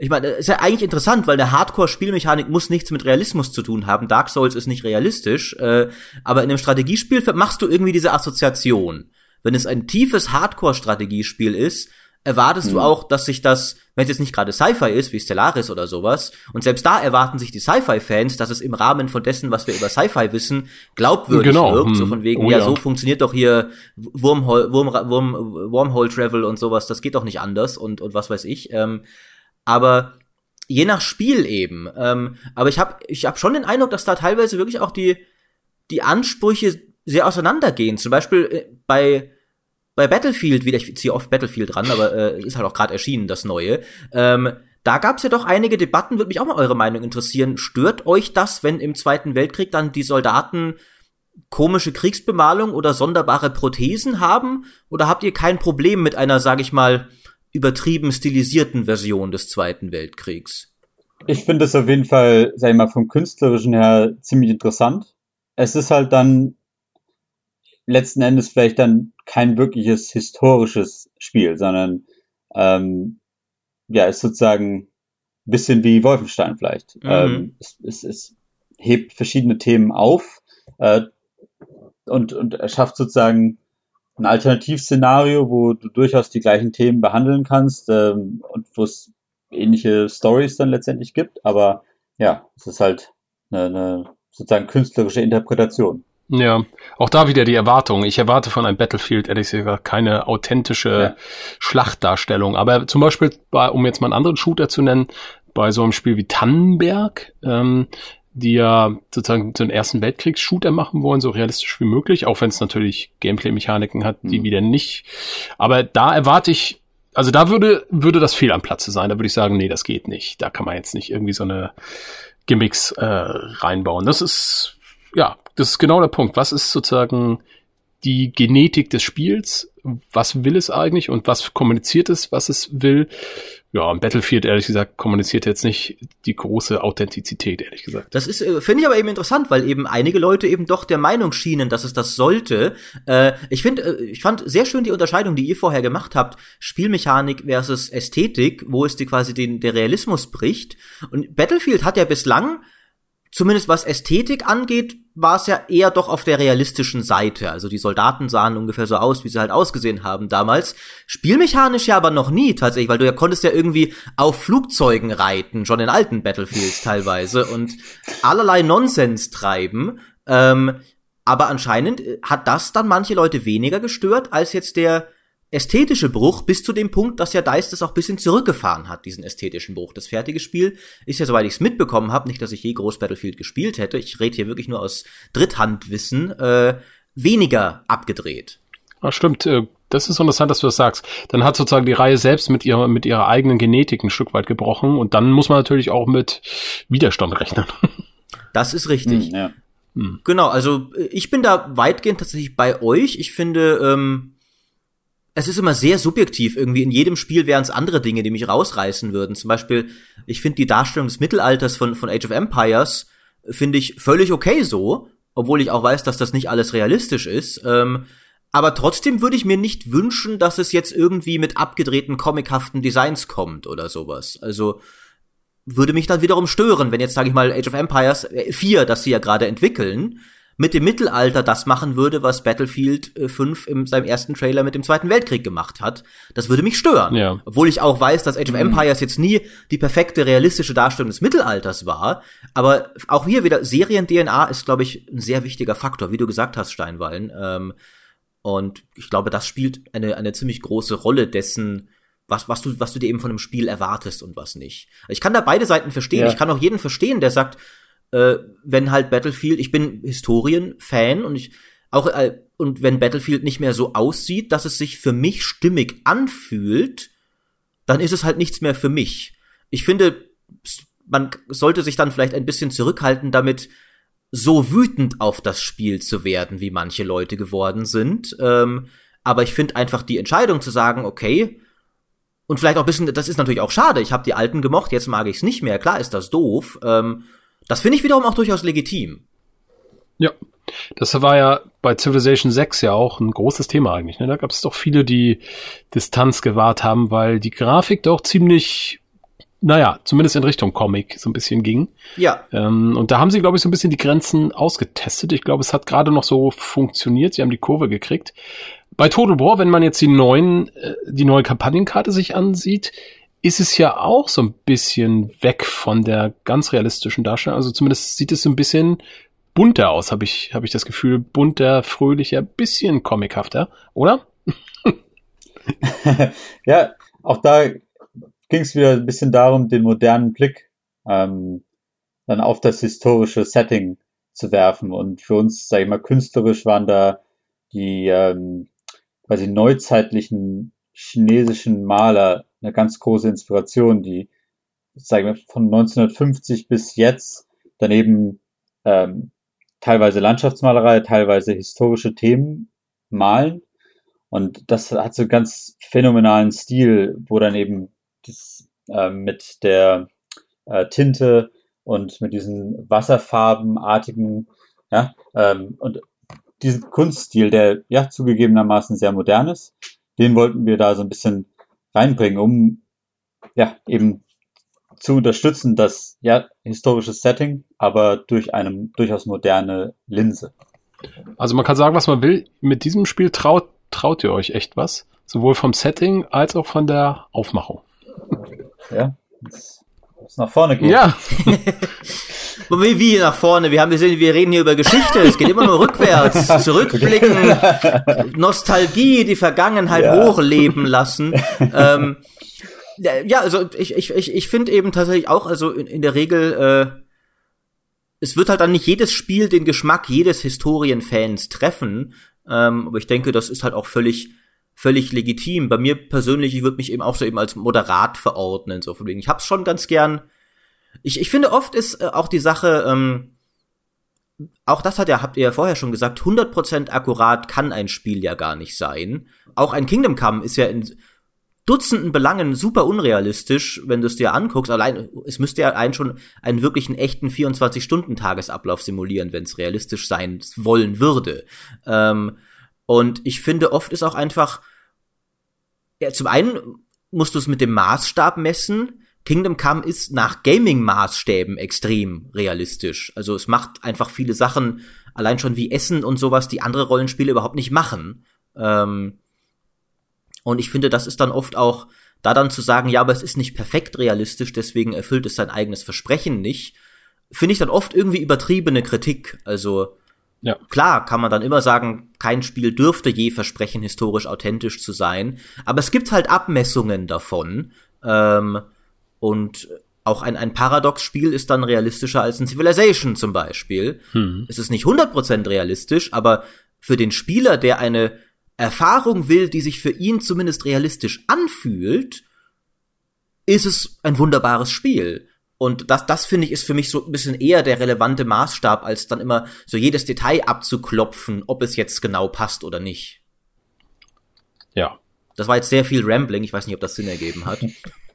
ich meine, ist ja eigentlich interessant, weil eine Hardcore-Spielmechanik muss nichts mit Realismus zu tun haben. Dark Souls ist nicht realistisch, äh, aber in einem Strategiespiel machst du irgendwie diese Assoziation. Wenn es ein tiefes Hardcore-Strategiespiel ist, erwartest hm. du auch, dass sich das, wenn es jetzt nicht gerade Sci-Fi ist, wie Stellaris oder sowas, und selbst da erwarten sich die Sci-Fi-Fans, dass es im Rahmen von dessen, was wir über Sci-Fi wissen, glaubwürdig genau. wirkt. Hm. So von wegen, oh, ja, ja, so funktioniert doch hier Wormhole, Worm, Worm, Wormhole Travel und sowas, das geht doch nicht anders und, und was weiß ich. Ähm, aber je nach Spiel eben. Ähm, aber ich habe ich hab schon den Eindruck, dass da teilweise wirklich auch die, die Ansprüche sehr auseinandergehen. Zum Beispiel äh, bei, bei Battlefield, wieder, ich ziehe oft Battlefield dran, aber äh, ist halt auch gerade erschienen, das Neue. Ähm, da gab es ja doch einige Debatten, würde mich auch mal eure Meinung interessieren. Stört euch das, wenn im Zweiten Weltkrieg dann die Soldaten komische Kriegsbemalung oder sonderbare Prothesen haben? Oder habt ihr kein Problem mit einer, sag ich mal, übertrieben stilisierten Version des Zweiten Weltkriegs. Ich finde es auf jeden Fall, sag ich mal, vom künstlerischen her ziemlich interessant. Es ist halt dann letzten Endes vielleicht dann kein wirkliches historisches Spiel, sondern ähm, ja, ist sozusagen ein bisschen wie Wolfenstein vielleicht. Mhm. Ähm, es, es, es, hebt verschiedene Themen auf äh, und, und erschafft sozusagen ein Alternativszenario, wo du durchaus die gleichen Themen behandeln kannst ähm, und wo es ähnliche Stories dann letztendlich gibt. Aber ja, es ist halt eine, eine sozusagen künstlerische Interpretation. Ja, auch da wieder die Erwartung. Ich erwarte von einem Battlefield ehrlich gesagt keine authentische ja. Schlachtdarstellung. Aber zum Beispiel, bei, um jetzt mal einen anderen Shooter zu nennen, bei so einem Spiel wie Tannenberg, ähm, die ja sozusagen so einen ersten Weltkriegs-Shooter machen wollen, so realistisch wie möglich, auch wenn es natürlich Gameplay-Mechaniken hat, die mhm. wieder nicht. Aber da erwarte ich, also da würde, würde das fehl am Platze sein. Da würde ich sagen, nee, das geht nicht. Da kann man jetzt nicht irgendwie so eine Gimmicks äh, reinbauen. Das ist, ja, das ist genau der Punkt. Was ist sozusagen die Genetik des Spiels? Was will es eigentlich und was kommuniziert es, was es will? ja, Battlefield, ehrlich gesagt, kommuniziert jetzt nicht die große Authentizität, ehrlich gesagt. Das ist, äh, finde ich aber eben interessant, weil eben einige Leute eben doch der Meinung schienen, dass es das sollte. Äh, ich finde, äh, ich fand sehr schön die Unterscheidung, die ihr vorher gemacht habt, Spielmechanik versus Ästhetik, wo es die quasi den, der Realismus bricht. Und Battlefield hat ja bislang zumindest was Ästhetik angeht, war es ja eher doch auf der realistischen Seite. Also die Soldaten sahen ungefähr so aus, wie sie halt ausgesehen haben damals. Spielmechanisch ja aber noch nie tatsächlich, weil du ja konntest ja irgendwie auf Flugzeugen reiten, schon in alten Battlefields teilweise und allerlei Nonsens treiben. Ähm, aber anscheinend hat das dann manche Leute weniger gestört als jetzt der ästhetische Bruch bis zu dem Punkt, dass ja Dice das auch bisschen zurückgefahren hat, diesen ästhetischen Bruch. Das fertige Spiel ist ja, soweit ich es mitbekommen habe, nicht, dass ich je groß Battlefield gespielt hätte, ich rede hier wirklich nur aus Dritthandwissen, äh, weniger abgedreht. Ah, stimmt. Äh, das ist interessant, dass du das sagst. Dann hat sozusagen die Reihe selbst mit ihrer, mit ihrer eigenen Genetik ein Stück weit gebrochen und dann muss man natürlich auch mit Widerstand rechnen. Das ist richtig. Hm, ja. hm. Genau, also äh, ich bin da weitgehend tatsächlich bei euch. Ich finde, ähm, es ist immer sehr subjektiv. Irgendwie in jedem Spiel wären es andere Dinge, die mich rausreißen würden. Zum Beispiel, ich finde die Darstellung des Mittelalters von, von Age of Empires, finde ich völlig okay so, obwohl ich auch weiß, dass das nicht alles realistisch ist. Ähm, aber trotzdem würde ich mir nicht wünschen, dass es jetzt irgendwie mit abgedrehten comichaften Designs kommt oder sowas. Also würde mich dann wiederum stören, wenn jetzt, sage ich mal, Age of Empires 4, äh, das sie ja gerade entwickeln, mit dem Mittelalter das machen würde, was Battlefield 5 äh, in seinem ersten Trailer mit dem Zweiten Weltkrieg gemacht hat. Das würde mich stören. Ja. Obwohl ich auch weiß, dass Age of mhm. Empires jetzt nie die perfekte realistische Darstellung des Mittelalters war. Aber auch hier wieder, Serien-DNA ist, glaube ich, ein sehr wichtiger Faktor, wie du gesagt hast, Steinwallen. Ähm, und ich glaube, das spielt eine, eine ziemlich große Rolle dessen, was, was, du, was du dir eben von einem Spiel erwartest und was nicht. Ich kann da beide Seiten verstehen. Ja. Ich kann auch jeden verstehen, der sagt, äh, wenn halt Battlefield, ich bin Historien-Fan und ich auch äh, und wenn Battlefield nicht mehr so aussieht, dass es sich für mich stimmig anfühlt, dann ist es halt nichts mehr für mich. Ich finde, man sollte sich dann vielleicht ein bisschen zurückhalten, damit so wütend auf das Spiel zu werden, wie manche Leute geworden sind. Ähm, aber ich finde einfach die Entscheidung zu sagen, okay, und vielleicht auch ein bisschen, das ist natürlich auch schade, ich habe die alten gemocht, jetzt mag ich es nicht mehr, klar ist das doof. Ähm, das finde ich wiederum auch durchaus legitim. Ja, das war ja bei Civilization 6 ja auch ein großes Thema eigentlich. Ne? Da gab es doch viele, die Distanz gewahrt haben, weil die Grafik doch ziemlich, naja, zumindest in Richtung Comic so ein bisschen ging. Ja. Ähm, und da haben sie, glaube ich, so ein bisschen die Grenzen ausgetestet. Ich glaube, es hat gerade noch so funktioniert. Sie haben die Kurve gekriegt. Bei Total War, wenn man jetzt die neuen, äh, die neue Kampagnenkarte sich ansieht, ist es ja auch so ein bisschen weg von der ganz realistischen Darstellung. Also zumindest sieht es so ein bisschen bunter aus, habe ich, hab ich das Gefühl. Bunter, fröhlicher, bisschen comichafter, oder? ja, auch da ging es wieder ein bisschen darum, den modernen Blick ähm, dann auf das historische Setting zu werfen. Und für uns, sage ich mal, künstlerisch waren da die ähm, quasi neuzeitlichen chinesischen Maler eine ganz große Inspiration, die sagen wir, von 1950 bis jetzt daneben ähm, teilweise Landschaftsmalerei, teilweise historische Themen malen. Und das hat so einen ganz phänomenalen Stil, wo dann eben das, äh, mit der äh, Tinte und mit diesen Wasserfarbenartigen, ja, ähm, und diesen Kunststil, der ja zugegebenermaßen sehr modern ist, den wollten wir da so ein bisschen reinbringen, um ja eben zu unterstützen, das ja historische Setting, aber durch eine durchaus moderne Linse. Also man kann sagen, was man will. Mit diesem Spiel traut traut ihr euch echt was? Sowohl vom Setting als auch von der Aufmachung. Ja, es nach vorne geht. Ja. Wie, wie nach vorne? Wir haben gesehen, wir reden hier über Geschichte. Es geht immer nur rückwärts. Zurückblicken, Nostalgie, die Vergangenheit ja. hochleben lassen. Ähm, ja, also ich, ich, ich, ich finde eben tatsächlich auch, also in, in der Regel, äh, es wird halt dann nicht jedes Spiel den Geschmack jedes Historienfans treffen. Ähm, aber ich denke, das ist halt auch völlig, völlig legitim. Bei mir persönlich, ich würde mich eben auch so eben als moderat verordnen. So von wegen. Ich hab's schon ganz gern. Ich, ich finde, oft ist äh, auch die Sache, ähm, auch das hat ja, habt ihr ja vorher schon gesagt, 100% akkurat kann ein Spiel ja gar nicht sein. Auch ein Kingdom Come ist ja in Dutzenden Belangen super unrealistisch, wenn du es dir anguckst. Allein, es müsste ja einen schon einen wirklichen echten 24-Stunden-Tagesablauf simulieren, wenn es realistisch sein wollen würde. Ähm, und ich finde, oft ist auch einfach, ja, zum einen musst du es mit dem Maßstab messen. Kingdom Come ist nach Gaming-Maßstäben extrem realistisch. Also es macht einfach viele Sachen, allein schon wie Essen und sowas, die andere Rollenspiele überhaupt nicht machen. Ähm, und ich finde, das ist dann oft auch, da dann zu sagen, ja, aber es ist nicht perfekt realistisch, deswegen erfüllt es sein eigenes Versprechen nicht, finde ich dann oft irgendwie übertriebene Kritik. Also ja. klar kann man dann immer sagen, kein Spiel dürfte je versprechen, historisch authentisch zu sein, aber es gibt halt Abmessungen davon. Ähm, und auch ein, ein Paradox-Spiel ist dann realistischer als ein Civilization zum Beispiel. Hm. Es ist nicht 100% realistisch, aber für den Spieler, der eine Erfahrung will, die sich für ihn zumindest realistisch anfühlt, ist es ein wunderbares Spiel. Und das, das finde ich, ist für mich so ein bisschen eher der relevante Maßstab, als dann immer so jedes Detail abzuklopfen, ob es jetzt genau passt oder nicht. Ja. Das war jetzt sehr viel Rambling. Ich weiß nicht, ob das Sinn ergeben hat.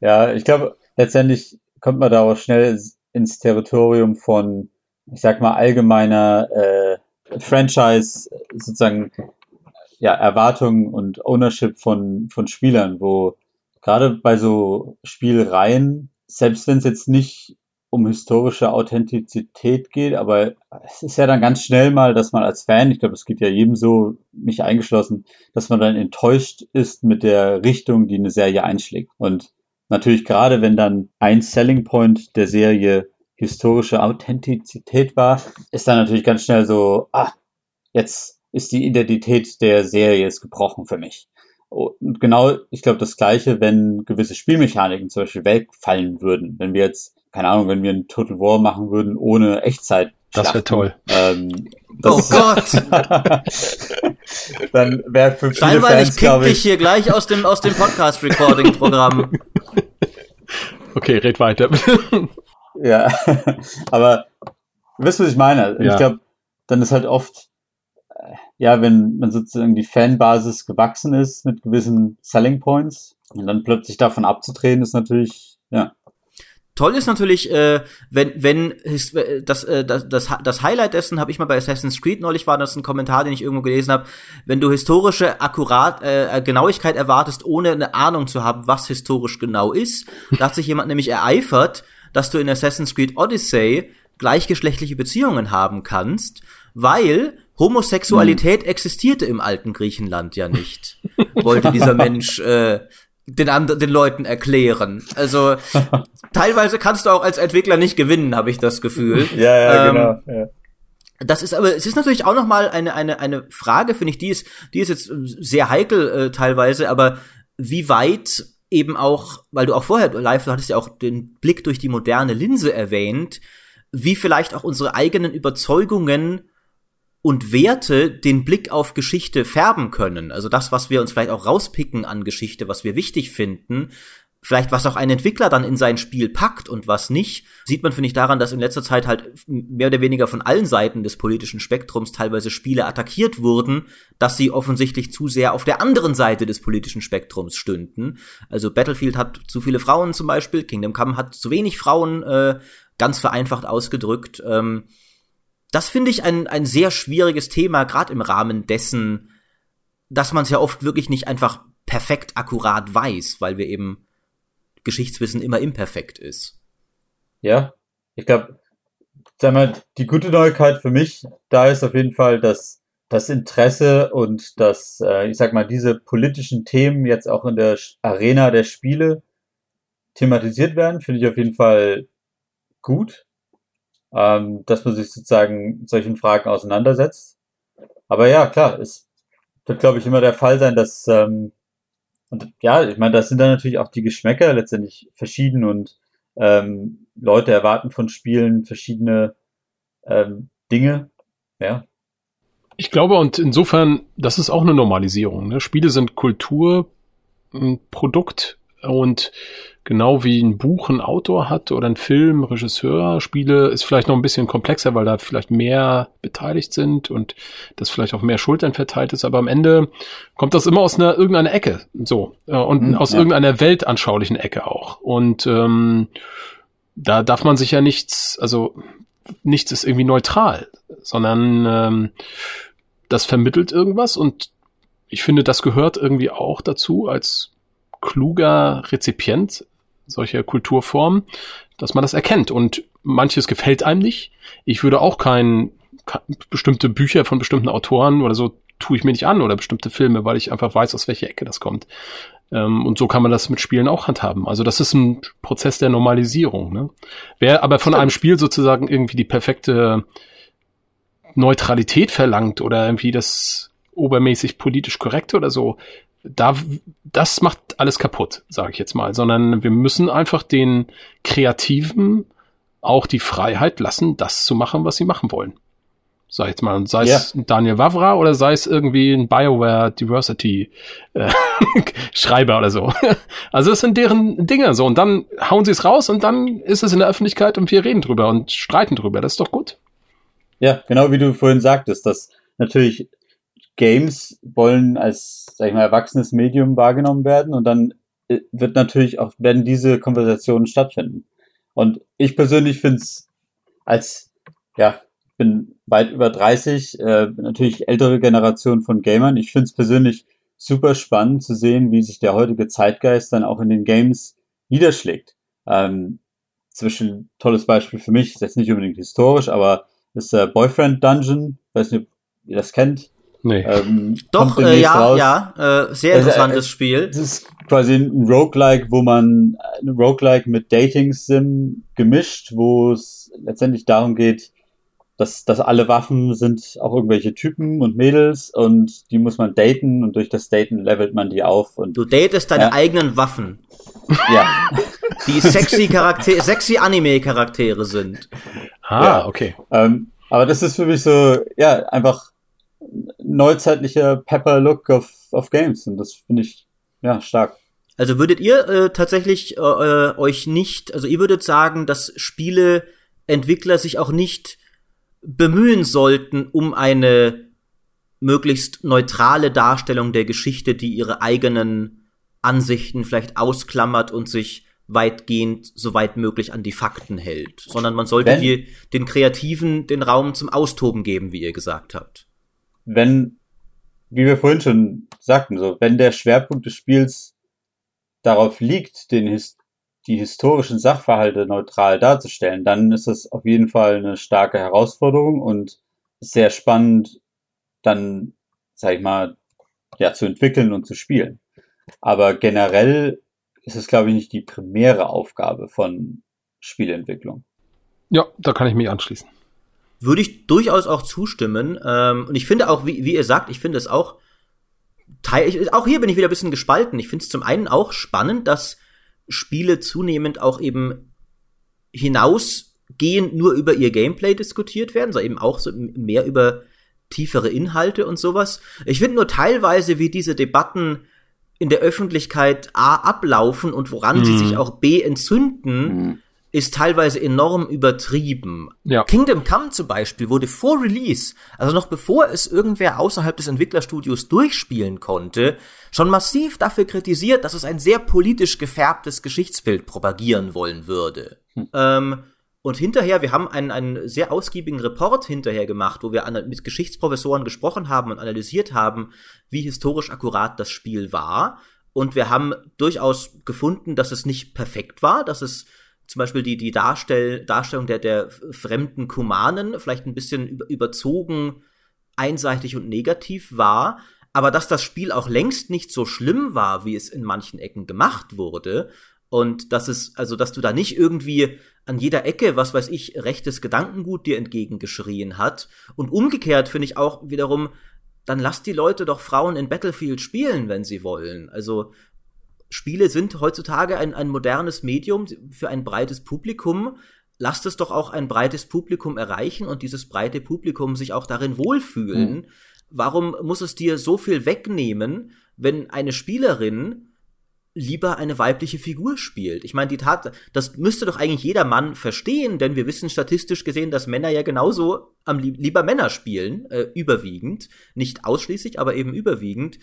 Ja, ich glaube, letztendlich kommt man da auch schnell ins Territorium von, ich sag mal, allgemeiner äh, Franchise sozusagen ja, Erwartungen und Ownership von, von Spielern, wo gerade bei so Spielreihen, selbst wenn es jetzt nicht um historische Authentizität geht, aber es ist ja dann ganz schnell mal, dass man als Fan, ich glaube, es geht ja jedem so, mich eingeschlossen, dass man dann enttäuscht ist mit der Richtung, die eine Serie einschlägt. Und natürlich gerade, wenn dann ein Selling Point der Serie historische Authentizität war, ist dann natürlich ganz schnell so, ah, jetzt ist die Identität der Serie ist gebrochen für mich. Und genau, ich glaube, das Gleiche, wenn gewisse Spielmechaniken zum Beispiel wegfallen würden. Wenn wir jetzt, keine Ahnung, wenn wir ein Total War machen würden ohne Echtzeit. Das wäre toll. Ähm, oh Gott! dann wäre für viele Fans, ich dich hier gleich aus dem, aus dem Podcast-Recording-Programm. okay, red weiter. ja, aber wisst, was ich meine? Ja. Ich glaube, dann ist halt oft ja, wenn man sozusagen die Fanbasis gewachsen ist mit gewissen Selling Points und dann plötzlich davon abzutreten, ist natürlich, ja. Toll ist natürlich, äh, wenn, wenn äh, das, äh, das, das, das Highlight dessen habe ich mal bei Assassin's Creed neulich war das ein Kommentar, den ich irgendwo gelesen habe, wenn du historische Akkurat äh, Genauigkeit erwartest, ohne eine Ahnung zu haben, was historisch genau ist. Da hat sich jemand nämlich ereifert, dass du in Assassin's Creed Odyssey gleichgeschlechtliche Beziehungen haben kannst, weil Homosexualität hm. existierte im alten Griechenland ja nicht, wollte dieser Mensch äh, den, anderen, den Leuten erklären. Also teilweise kannst du auch als Entwickler nicht gewinnen, habe ich das Gefühl. Ja, ja, ähm, genau. Ja. Das ist aber, es ist natürlich auch noch mal eine eine eine Frage, finde ich, die ist die ist jetzt sehr heikel äh, teilweise, aber wie weit eben auch, weil du auch vorher live, du hattest ja auch den Blick durch die moderne Linse erwähnt, wie vielleicht auch unsere eigenen Überzeugungen und Werte den Blick auf Geschichte färben können. Also das, was wir uns vielleicht auch rauspicken an Geschichte, was wir wichtig finden, vielleicht was auch ein Entwickler dann in sein Spiel packt und was nicht, sieht man, finde ich, daran, dass in letzter Zeit halt mehr oder weniger von allen Seiten des politischen Spektrums teilweise Spiele attackiert wurden, dass sie offensichtlich zu sehr auf der anderen Seite des politischen Spektrums stünden. Also Battlefield hat zu viele Frauen zum Beispiel, Kingdom Come hat zu wenig Frauen, äh, ganz vereinfacht ausgedrückt. Ähm, das finde ich ein, ein sehr schwieriges Thema, gerade im Rahmen dessen, dass man es ja oft wirklich nicht einfach perfekt akkurat weiß, weil wir eben Geschichtswissen immer imperfekt ist. Ja, ich glaube, sag mal, die gute Neuigkeit für mich da ist auf jeden Fall, dass das Interesse und das, äh, ich sag mal, diese politischen Themen jetzt auch in der Arena der Spiele thematisiert werden, finde ich auf jeden Fall gut, ähm, dass man sich sozusagen solchen Fragen auseinandersetzt. Aber ja, klar, es wird, glaube ich, immer der Fall sein, dass, ähm, und ja, ich meine, das sind dann natürlich auch die Geschmäcker letztendlich verschieden und ähm, Leute erwarten von Spielen verschiedene ähm, Dinge. Ja. Ich glaube, und insofern, das ist auch eine Normalisierung. Ne? Spiele sind Kultur, ein Produkt und genau wie ein Buch ein Autor hat oder ein Film, Regisseur, Spiele ist vielleicht noch ein bisschen komplexer, weil da vielleicht mehr beteiligt sind und das vielleicht auch mehr Schultern verteilt ist, aber am Ende kommt das immer aus einer irgendeiner Ecke, so äh, und mhm, aus ja. irgendeiner weltanschaulichen Ecke auch und ähm, da darf man sich ja nichts, also nichts ist irgendwie neutral, sondern ähm, das vermittelt irgendwas und ich finde, das gehört irgendwie auch dazu als kluger Rezipient solche Kulturformen, dass man das erkennt. Und manches gefällt einem nicht. Ich würde auch kein, bestimmte Bücher von bestimmten Autoren oder so tue ich mir nicht an oder bestimmte Filme, weil ich einfach weiß, aus welcher Ecke das kommt. Ähm, und so kann man das mit Spielen auch handhaben. Also das ist ein Prozess der Normalisierung. Ne? Wer aber von Stimmt. einem Spiel sozusagen irgendwie die perfekte Neutralität verlangt oder irgendwie das obermäßig politisch korrekt oder so, da, das macht alles kaputt, sage ich jetzt mal, sondern wir müssen einfach den Kreativen auch die Freiheit lassen, das zu machen, was sie machen wollen. Sei jetzt mal, sei es ja. Daniel Wavra oder sei es irgendwie ein BioWare Diversity äh, Schreiber oder so. Also es sind deren Dinge so und dann hauen sie es raus und dann ist es in der Öffentlichkeit und wir reden drüber und streiten drüber. Das ist doch gut. Ja, genau wie du vorhin sagtest, dass natürlich Games wollen als, sag ich mal, erwachsenes Medium wahrgenommen werden und dann äh, wird natürlich auch, werden diese Konversationen stattfinden. Und ich persönlich finde es als, ja, bin weit über 30, äh, natürlich ältere Generation von Gamern. Ich finde es persönlich super spannend zu sehen, wie sich der heutige Zeitgeist dann auch in den Games niederschlägt. Ähm, zwischen tolles Beispiel für mich, ist jetzt nicht unbedingt historisch, aber ist äh, Boyfriend Dungeon, weiß nicht, ob ihr das kennt. Nee. Ähm, Doch, äh, ja, raus. ja, äh, sehr interessantes äh, Spiel. Das ist quasi ein Roguelike, wo man ein Roguelike mit Dating Sim gemischt, wo es letztendlich darum geht, dass, dass alle Waffen sind auch irgendwelche Typen und Mädels und die muss man daten und durch das Daten levelt man die auf und du datest deine ja. eigenen Waffen. Ja. Die sexy Charaktere, sexy Anime Charaktere sind. Ah, ja. okay. Ähm, aber das ist für mich so, ja, einfach neuzeitlicher Pepper-Look auf, auf Games. Und das finde ich, ja, stark. Also würdet ihr äh, tatsächlich äh, äh, euch nicht, also ihr würdet sagen, dass Spieleentwickler sich auch nicht bemühen sollten, um eine möglichst neutrale Darstellung der Geschichte, die ihre eigenen Ansichten vielleicht ausklammert und sich weitgehend so weit möglich an die Fakten hält, sondern man sollte die, den Kreativen den Raum zum Austoben geben, wie ihr gesagt habt wenn, wie wir vorhin schon sagten, so, wenn der Schwerpunkt des Spiels darauf liegt, den, die historischen Sachverhalte neutral darzustellen, dann ist das auf jeden Fall eine starke Herausforderung und sehr spannend, dann, sag ich mal, ja, zu entwickeln und zu spielen. Aber generell ist es, glaube ich, nicht die primäre Aufgabe von Spielentwicklung. Ja, da kann ich mich anschließen würde ich durchaus auch zustimmen. Ähm, und ich finde auch, wie, wie ihr sagt, ich finde es auch, teil, ich, auch hier bin ich wieder ein bisschen gespalten. Ich finde es zum einen auch spannend, dass Spiele zunehmend auch eben hinausgehend nur über ihr Gameplay diskutiert werden, sondern eben auch so mehr über tiefere Inhalte und sowas. Ich finde nur teilweise, wie diese Debatten in der Öffentlichkeit A ablaufen und woran mhm. sie sich auch B entzünden, mhm ist teilweise enorm übertrieben. Ja. Kingdom Come zum Beispiel wurde vor Release, also noch bevor es irgendwer außerhalb des Entwicklerstudios durchspielen konnte, schon massiv dafür kritisiert, dass es ein sehr politisch gefärbtes Geschichtsbild propagieren wollen würde. Hm. Ähm, und hinterher, wir haben einen, einen sehr ausgiebigen Report hinterher gemacht, wo wir mit Geschichtsprofessoren gesprochen haben und analysiert haben, wie historisch akkurat das Spiel war. Und wir haben durchaus gefunden, dass es nicht perfekt war, dass es zum Beispiel die, die Darstell Darstellung der, der fremden Kumanen vielleicht ein bisschen überzogen einseitig und negativ war, aber dass das Spiel auch längst nicht so schlimm war, wie es in manchen Ecken gemacht wurde. Und dass es, also, dass du da nicht irgendwie an jeder Ecke, was weiß ich, rechtes Gedankengut dir entgegengeschrien hat. Und umgekehrt finde ich auch wiederum, dann lasst die Leute doch Frauen in Battlefield spielen, wenn sie wollen. Also, Spiele sind heutzutage ein, ein modernes Medium für ein breites Publikum. Lasst es doch auch ein breites Publikum erreichen und dieses breite Publikum sich auch darin wohlfühlen. Mhm. Warum muss es dir so viel wegnehmen, wenn eine Spielerin lieber eine weibliche Figur spielt. Ich meine, die Tat, das müsste doch eigentlich jeder Mann verstehen, denn wir wissen statistisch gesehen, dass Männer ja genauso am lieb lieber Männer spielen, äh, überwiegend, nicht ausschließlich, aber eben überwiegend.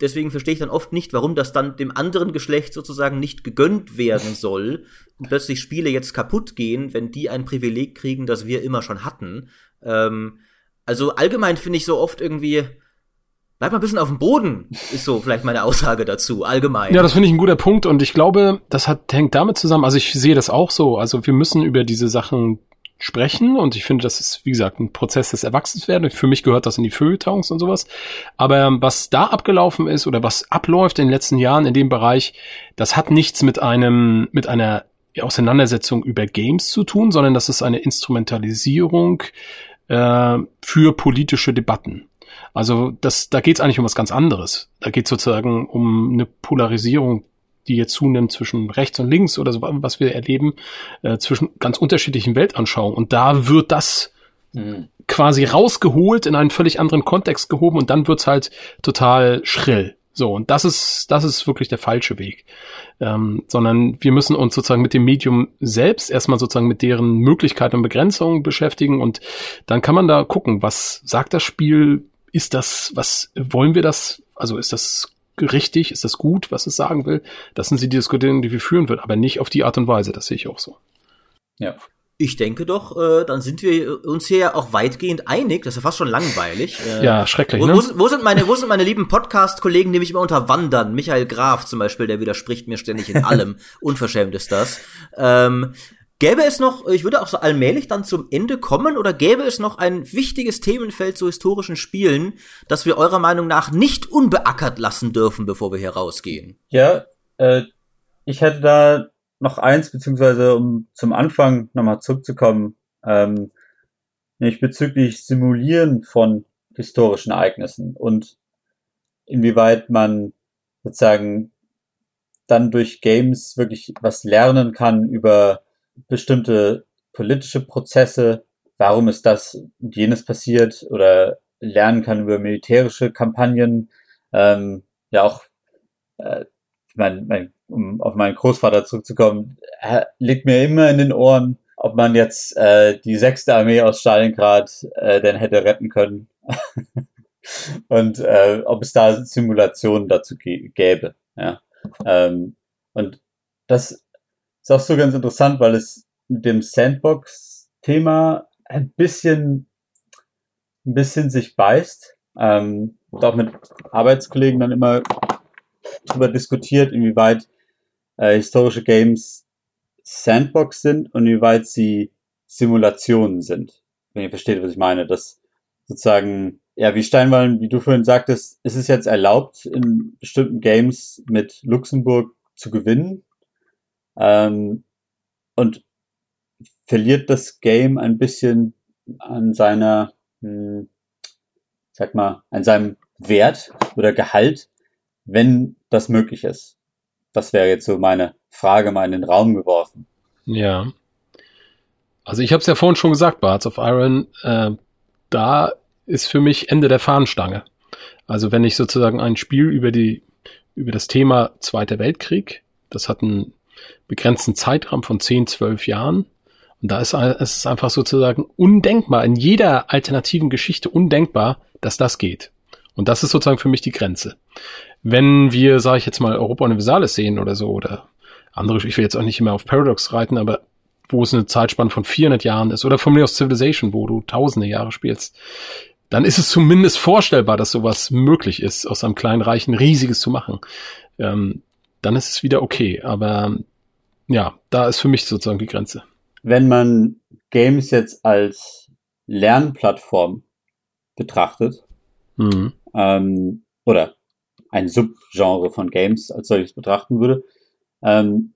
Deswegen verstehe ich dann oft nicht, warum das dann dem anderen Geschlecht sozusagen nicht gegönnt werden soll und plötzlich Spiele jetzt kaputt gehen, wenn die ein Privileg kriegen, das wir immer schon hatten. Ähm, also allgemein finde ich so oft irgendwie, bleib mal ein bisschen auf dem Boden, ist so vielleicht meine Aussage dazu, allgemein. Ja, das finde ich ein guter Punkt und ich glaube, das hat, hängt damit zusammen, also ich sehe das auch so, also wir müssen über diese Sachen sprechen und ich finde, das ist, wie gesagt, ein Prozess des Erwachsenswerdens. Für mich gehört das in die Feuilletons und sowas. Aber was da abgelaufen ist oder was abläuft in den letzten Jahren in dem Bereich, das hat nichts mit einem, mit einer Auseinandersetzung über Games zu tun, sondern das ist eine Instrumentalisierung äh, für politische Debatten. Also das, da geht es eigentlich um was ganz anderes. Da geht es sozusagen um eine Polarisierung, die jetzt zunimmt zwischen rechts und links oder so, was wir erleben, äh, zwischen ganz unterschiedlichen Weltanschauungen. Und da wird das mhm. quasi rausgeholt, in einen völlig anderen Kontext gehoben und dann wird's halt total schrill. So, und das ist, das ist wirklich der falsche Weg. Ähm, sondern wir müssen uns sozusagen mit dem Medium selbst erstmal sozusagen mit deren Möglichkeiten und Begrenzungen beschäftigen und dann kann man da gucken, was sagt das Spiel, ist das, was wollen wir das, also ist das richtig, ist das gut, was es sagen will? Das sind die Diskussionen, die wir führen wird, aber nicht auf die Art und Weise, das sehe ich auch so. Ja. Ich denke doch, äh, dann sind wir uns hier ja auch weitgehend einig. Das ist ja fast schon langweilig. Äh, ja, schrecklich. Wo, ne? wo, wo, sind meine, wo sind meine lieben Podcast-Kollegen, die mich immer unterwandern? Michael Graf zum Beispiel, der widerspricht mir ständig in allem. Unverschämt ist das. Ähm, Gäbe es noch, ich würde auch so allmählich dann zum Ende kommen, oder gäbe es noch ein wichtiges Themenfeld zu historischen Spielen, das wir eurer Meinung nach nicht unbeackert lassen dürfen, bevor wir hier rausgehen? Ja, äh, ich hätte da noch eins, beziehungsweise um zum Anfang nochmal zurückzukommen, ähm, nämlich bezüglich Simulieren von historischen Ereignissen und inwieweit man sozusagen dann durch Games wirklich was lernen kann über bestimmte politische Prozesse, warum ist das und jenes passiert oder lernen kann über militärische Kampagnen. Ähm, ja, auch äh, mein, mein, um auf meinen Großvater zurückzukommen, liegt mir immer in den Ohren, ob man jetzt äh, die sechste Armee aus Stalingrad äh, denn hätte retten können und äh, ob es da Simulationen dazu gäbe. Ja. Ähm, und das ist auch so ganz interessant, weil es mit dem Sandbox-Thema ein bisschen, ein bisschen sich beißt. Ähm, und auch mit Arbeitskollegen dann immer darüber diskutiert, inwieweit äh, historische Games Sandbox sind und inwieweit sie Simulationen sind. Wenn ihr versteht, was ich meine. Dass sozusagen, ja, wie Steinwallen, wie du vorhin sagtest, ist es jetzt erlaubt, in bestimmten Games mit Luxemburg zu gewinnen. Ähm, und verliert das Game ein bisschen an seiner, hm, sag mal, an seinem Wert oder Gehalt, wenn das möglich ist. Das wäre jetzt so meine Frage mal in den Raum geworfen. Ja. Also ich habe es ja vorhin schon gesagt, Bards of Iron, äh, da ist für mich Ende der Fahnenstange. Also wenn ich sozusagen ein Spiel über die über das Thema Zweiter Weltkrieg, das hat einen begrenzten Zeitraum von 10, 12 Jahren. Und da ist es einfach sozusagen undenkbar, in jeder alternativen Geschichte undenkbar, dass das geht. Und das ist sozusagen für mich die Grenze. Wenn wir, sage ich jetzt mal, Europa Universalis sehen oder so, oder andere, ich will jetzt auch nicht immer auf Paradox reiten, aber wo es eine Zeitspanne von 400 Jahren ist, oder von mir aus Civilization, wo du tausende Jahre spielst, dann ist es zumindest vorstellbar, dass sowas möglich ist, aus einem kleinen Reich ein riesiges zu machen. Ähm, dann ist es wieder okay. Aber ja, da ist für mich sozusagen die Grenze. Wenn man Games jetzt als Lernplattform betrachtet, mhm. ähm, oder ein Subgenre von Games als solches betrachten würde, ähm,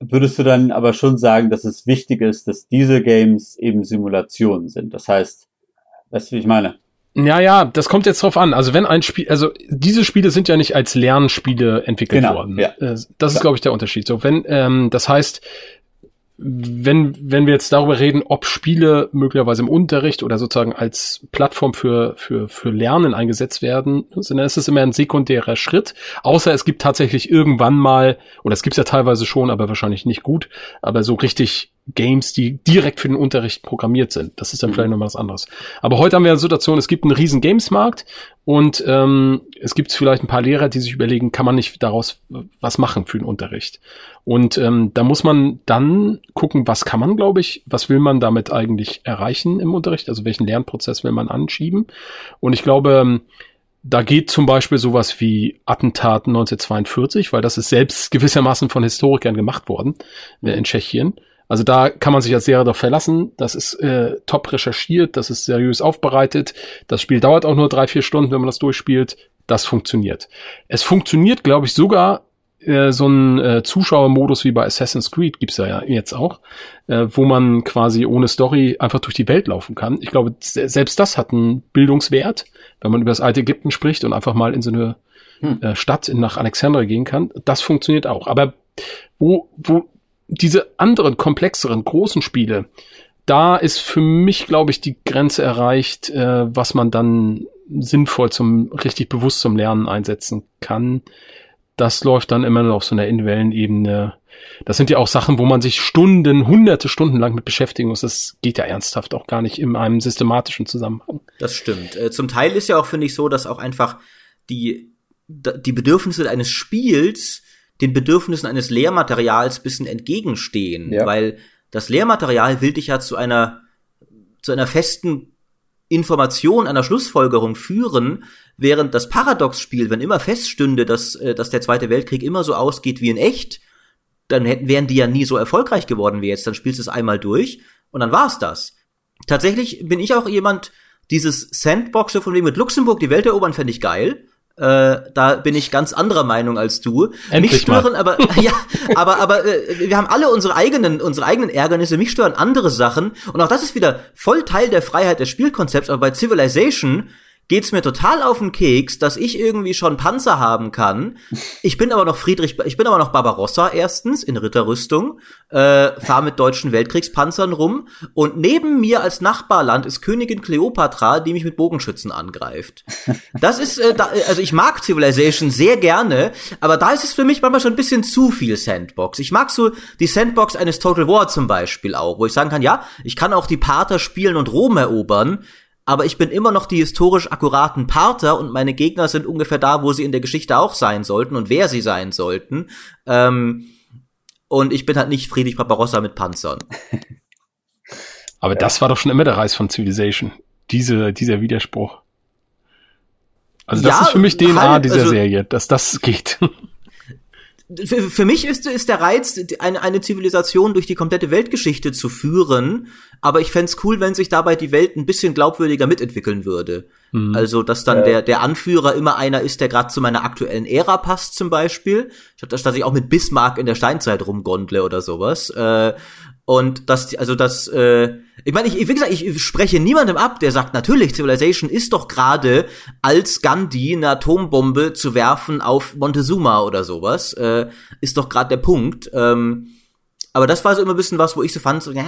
würdest du dann aber schon sagen, dass es wichtig ist, dass diese Games eben Simulationen sind? Das heißt, weißt du, wie ich meine? Ja, ja, das kommt jetzt drauf an. Also wenn ein Spiel, also diese Spiele sind ja nicht als Lernspiele entwickelt genau, worden. Ja. Äh, das ist, glaube ich, der Unterschied. So, wenn, ähm, das heißt, wenn, wenn wir jetzt darüber reden, ob Spiele möglicherweise im Unterricht oder sozusagen als Plattform für, für, für Lernen eingesetzt werden, dann ist es immer ein sekundärer Schritt. Außer es gibt tatsächlich irgendwann mal, oder es gibt es ja teilweise schon, aber wahrscheinlich nicht gut, aber so richtig Games, die direkt für den Unterricht programmiert sind. Das ist dann mhm. vielleicht nochmal was anderes. Aber heute haben wir eine Situation, es gibt einen riesen Games-Markt und ähm, es gibt vielleicht ein paar Lehrer, die sich überlegen, kann man nicht daraus was machen für den Unterricht. Und ähm, da muss man dann gucken, was kann man, glaube ich, was will man damit eigentlich erreichen im Unterricht, also welchen Lernprozess will man anschieben. Und ich glaube, ähm, da geht zum Beispiel sowas wie Attentat 1942, weil das ist selbst gewissermaßen von Historikern gemacht worden äh, in Tschechien. Also da kann man sich als Lehrer doch verlassen. Das ist äh, top recherchiert, das ist seriös aufbereitet. Das Spiel dauert auch nur drei, vier Stunden, wenn man das durchspielt. Das funktioniert. Es funktioniert, glaube ich, sogar äh, so ein äh, Zuschauermodus wie bei Assassin's Creed gibt's ja jetzt auch, äh, wo man quasi ohne Story einfach durch die Welt laufen kann. Ich glaube, selbst das hat einen Bildungswert, wenn man über das alte Ägypten spricht und einfach mal in so eine hm. äh, Stadt in, nach Alexandria gehen kann. Das funktioniert auch. Aber wo, wo diese anderen komplexeren großen Spiele, da ist für mich, glaube ich, die Grenze erreicht, äh, was man dann sinnvoll zum richtig bewusst zum Lernen einsetzen kann. Das läuft dann immer noch auf so einer individuellen Ebene. Das sind ja auch Sachen, wo man sich Stunden, hunderte Stunden lang mit beschäftigen muss. Das geht ja ernsthaft auch gar nicht in einem systematischen Zusammenhang. Das stimmt. Äh, zum Teil ist ja auch, finde ich, so, dass auch einfach die, die Bedürfnisse eines Spiels den Bedürfnissen eines Lehrmaterials bisschen entgegenstehen, ja. weil das Lehrmaterial will dich ja zu einer zu einer festen Information, einer Schlussfolgerung führen, während das Paradox-Spiel, wenn immer feststünde, dass, äh, dass der Zweite Weltkrieg immer so ausgeht wie in echt, dann hätten, wären die ja nie so erfolgreich geworden wie jetzt. Dann spielst du es einmal durch und dann war's das. Tatsächlich bin ich auch jemand, dieses Sandbox von wegen mit Luxemburg die Welt erobern, fände ich geil. Äh, da bin ich ganz anderer Meinung als du. Endlich mich stören mal. aber ja, aber aber äh, wir haben alle unsere eigenen unsere eigenen Ärgernisse. Mich stören andere Sachen und auch das ist wieder voll Teil der Freiheit des Spielkonzepts. Aber bei Civilization geht's mir total auf den Keks, dass ich irgendwie schon Panzer haben kann. Ich bin aber noch Friedrich, ich bin aber noch Barbarossa erstens in Ritterrüstung, äh, fahre mit deutschen Weltkriegspanzern rum und neben mir als Nachbarland ist Königin Kleopatra, die mich mit Bogenschützen angreift. Das ist, äh, da, also ich mag Civilization sehr gerne, aber da ist es für mich manchmal schon ein bisschen zu viel Sandbox. Ich mag so die Sandbox eines Total War zum Beispiel auch, wo ich sagen kann, ja, ich kann auch die Pater spielen und Rom erobern, aber ich bin immer noch die historisch akkuraten Parther und meine Gegner sind ungefähr da, wo sie in der Geschichte auch sein sollten und wer sie sein sollten. Ähm, und ich bin halt nicht Friedrich Barbarossa mit Panzern. Aber das war doch schon immer der Reis von Civilization. Diese, dieser Widerspruch. Also das ja, ist für mich DNA halt, dieser also, Serie, dass das geht. für, für mich ist, ist der Reiz, eine, eine Zivilisation durch die komplette Weltgeschichte zu führen, aber ich fände cool, wenn sich dabei die Welt ein bisschen glaubwürdiger mitentwickeln würde. Mhm. Also, dass dann ja. der, der Anführer immer einer ist, der gerade zu meiner aktuellen Ära passt, zum Beispiel. Statt dass ich auch mit Bismarck in der Steinzeit rumgondle oder sowas. Äh, und das, also das, äh, ich meine, ich, wie gesagt, ich spreche niemandem ab, der sagt, natürlich, Civilization ist doch gerade als Gandhi eine Atombombe zu werfen auf Montezuma oder sowas, äh, ist doch gerade der Punkt. Ähm, aber das war so immer ein bisschen was, wo ich so fand, so, ja,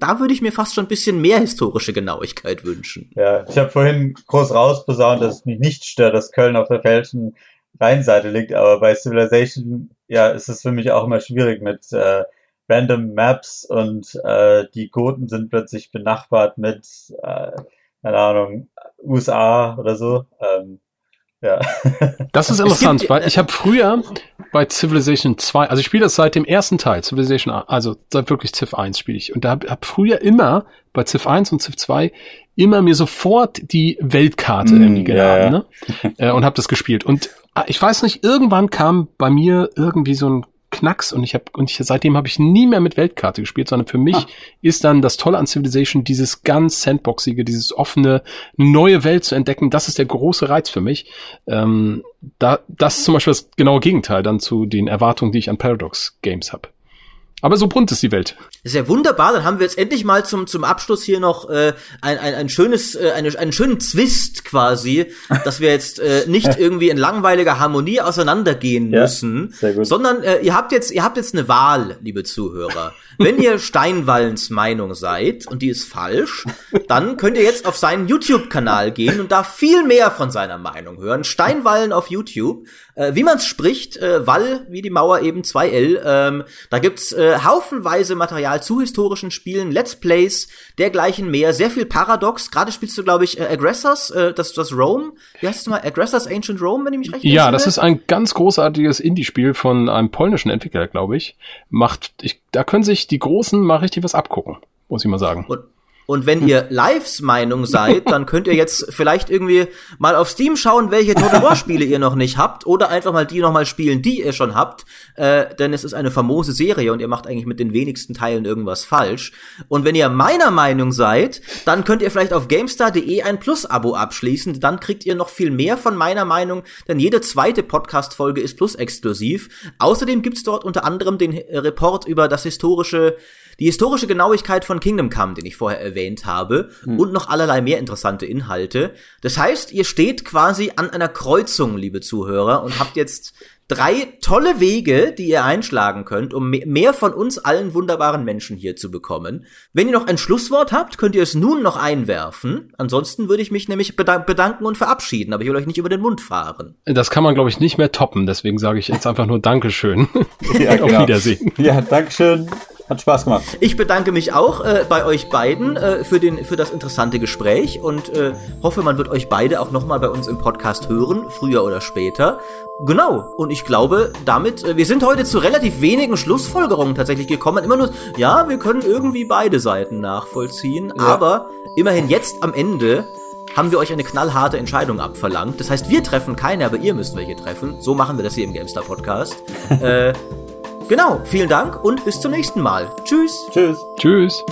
da würde ich mir fast schon ein bisschen mehr historische Genauigkeit wünschen. Ja, ich habe vorhin groß rausposaunt, dass es mich nicht stört, dass Köln auf der falschen Rheinseite liegt, aber bei Civilization, ja, ist es für mich auch immer schwierig mit äh, random Maps und äh, die Goten sind plötzlich benachbart mit, äh, keine Ahnung, USA oder so. Ähm, ja. Das ist interessant, weil ich habe früher bei Civilization 2, also ich spiele das seit dem ersten Teil, Civilization, also seit wirklich Civ 1 spiele ich. Und da habe hab früher immer bei Civ 1 und Civ 2 immer mir sofort die Weltkarte mm, irgendwie geladen ja, ja. Ne? Äh, und habe das gespielt. Und ah, ich weiß nicht, irgendwann kam bei mir irgendwie so ein Knacks und ich habe und ich, seitdem habe ich nie mehr mit Weltkarte gespielt, sondern für mich ah. ist dann das Tolle an Civilization dieses ganz Sandboxige, dieses offene, neue Welt zu entdecken. Das ist der große Reiz für mich. Ähm, da, das ist zum Beispiel das genaue Gegenteil dann zu den Erwartungen, die ich an Paradox Games habe. Aber so bunt ist die Welt. Das ist ja wunderbar. Dann haben wir jetzt endlich mal zum, zum Abschluss hier noch äh, ein, ein, ein schönes, äh, eine, einen schönen Zwist quasi, dass wir jetzt äh, nicht irgendwie in langweiliger Harmonie auseinandergehen ja, müssen, sondern äh, ihr habt jetzt, ihr habt jetzt eine Wahl, liebe Zuhörer. Wenn ihr Steinwallens Meinung seid und die ist falsch, dann könnt ihr jetzt auf seinen YouTube-Kanal gehen und da viel mehr von seiner Meinung hören. Steinwallen auf YouTube. Äh, wie man es spricht, äh, Wall, wie die Mauer eben 2L. Ähm, da gibt's äh, haufenweise Material zu historischen Spielen, Let's Plays, dergleichen mehr. Sehr viel Paradox. Gerade spielst du, glaube ich, äh, Aggressors, äh, das, das Rome. Wie heißt es mal? Aggressors Ancient Rome, wenn ich mich recht erinnere? Ja, das ist ein ganz großartiges Indie-Spiel von einem polnischen Entwickler, glaube ich. Macht, ich, da können sich die Großen mal richtig was abgucken, muss ich mal sagen. Und und wenn ihr Lives Meinung seid, dann könnt ihr jetzt vielleicht irgendwie mal auf Steam schauen, welche Total War Spiele ihr noch nicht habt oder einfach mal die noch mal spielen, die ihr schon habt, äh, denn es ist eine famose Serie und ihr macht eigentlich mit den wenigsten Teilen irgendwas falsch. Und wenn ihr meiner Meinung seid, dann könnt ihr vielleicht auf GameStar.de ein Plus-Abo abschließen, dann kriegt ihr noch viel mehr von meiner Meinung, denn jede zweite Podcast-Folge ist Plus-exklusiv. Außerdem gibt's dort unter anderem den Report über das historische die historische Genauigkeit von Kingdom Come, den ich vorher erwähnt habe, hm. und noch allerlei mehr interessante Inhalte. Das heißt, ihr steht quasi an einer Kreuzung, liebe Zuhörer, und habt jetzt drei tolle Wege, die ihr einschlagen könnt, um mehr von uns allen wunderbaren Menschen hier zu bekommen. Wenn ihr noch ein Schlusswort habt, könnt ihr es nun noch einwerfen. Ansonsten würde ich mich nämlich bedanken und verabschieden, aber ich will euch nicht über den Mund fahren. Das kann man, glaube ich, nicht mehr toppen. Deswegen sage ich jetzt einfach nur Dankeschön. Ja, Auf genau. Wiedersehen. Ja, Dankeschön. Hat Spaß gemacht. Ich bedanke mich auch äh, bei euch beiden äh, für, den, für das interessante Gespräch und äh, hoffe, man wird euch beide auch nochmal bei uns im Podcast hören, früher oder später. Genau, und ich glaube, damit, äh, wir sind heute zu relativ wenigen Schlussfolgerungen tatsächlich gekommen. Immer nur, ja, wir können irgendwie beide Seiten nachvollziehen, ja. aber immerhin jetzt am Ende haben wir euch eine knallharte Entscheidung abverlangt. Das heißt, wir treffen keine, aber ihr müsst welche treffen. So machen wir das hier im GameStar Podcast. äh, Genau, vielen Dank und bis zum nächsten Mal. Tschüss. Tschüss. Tschüss.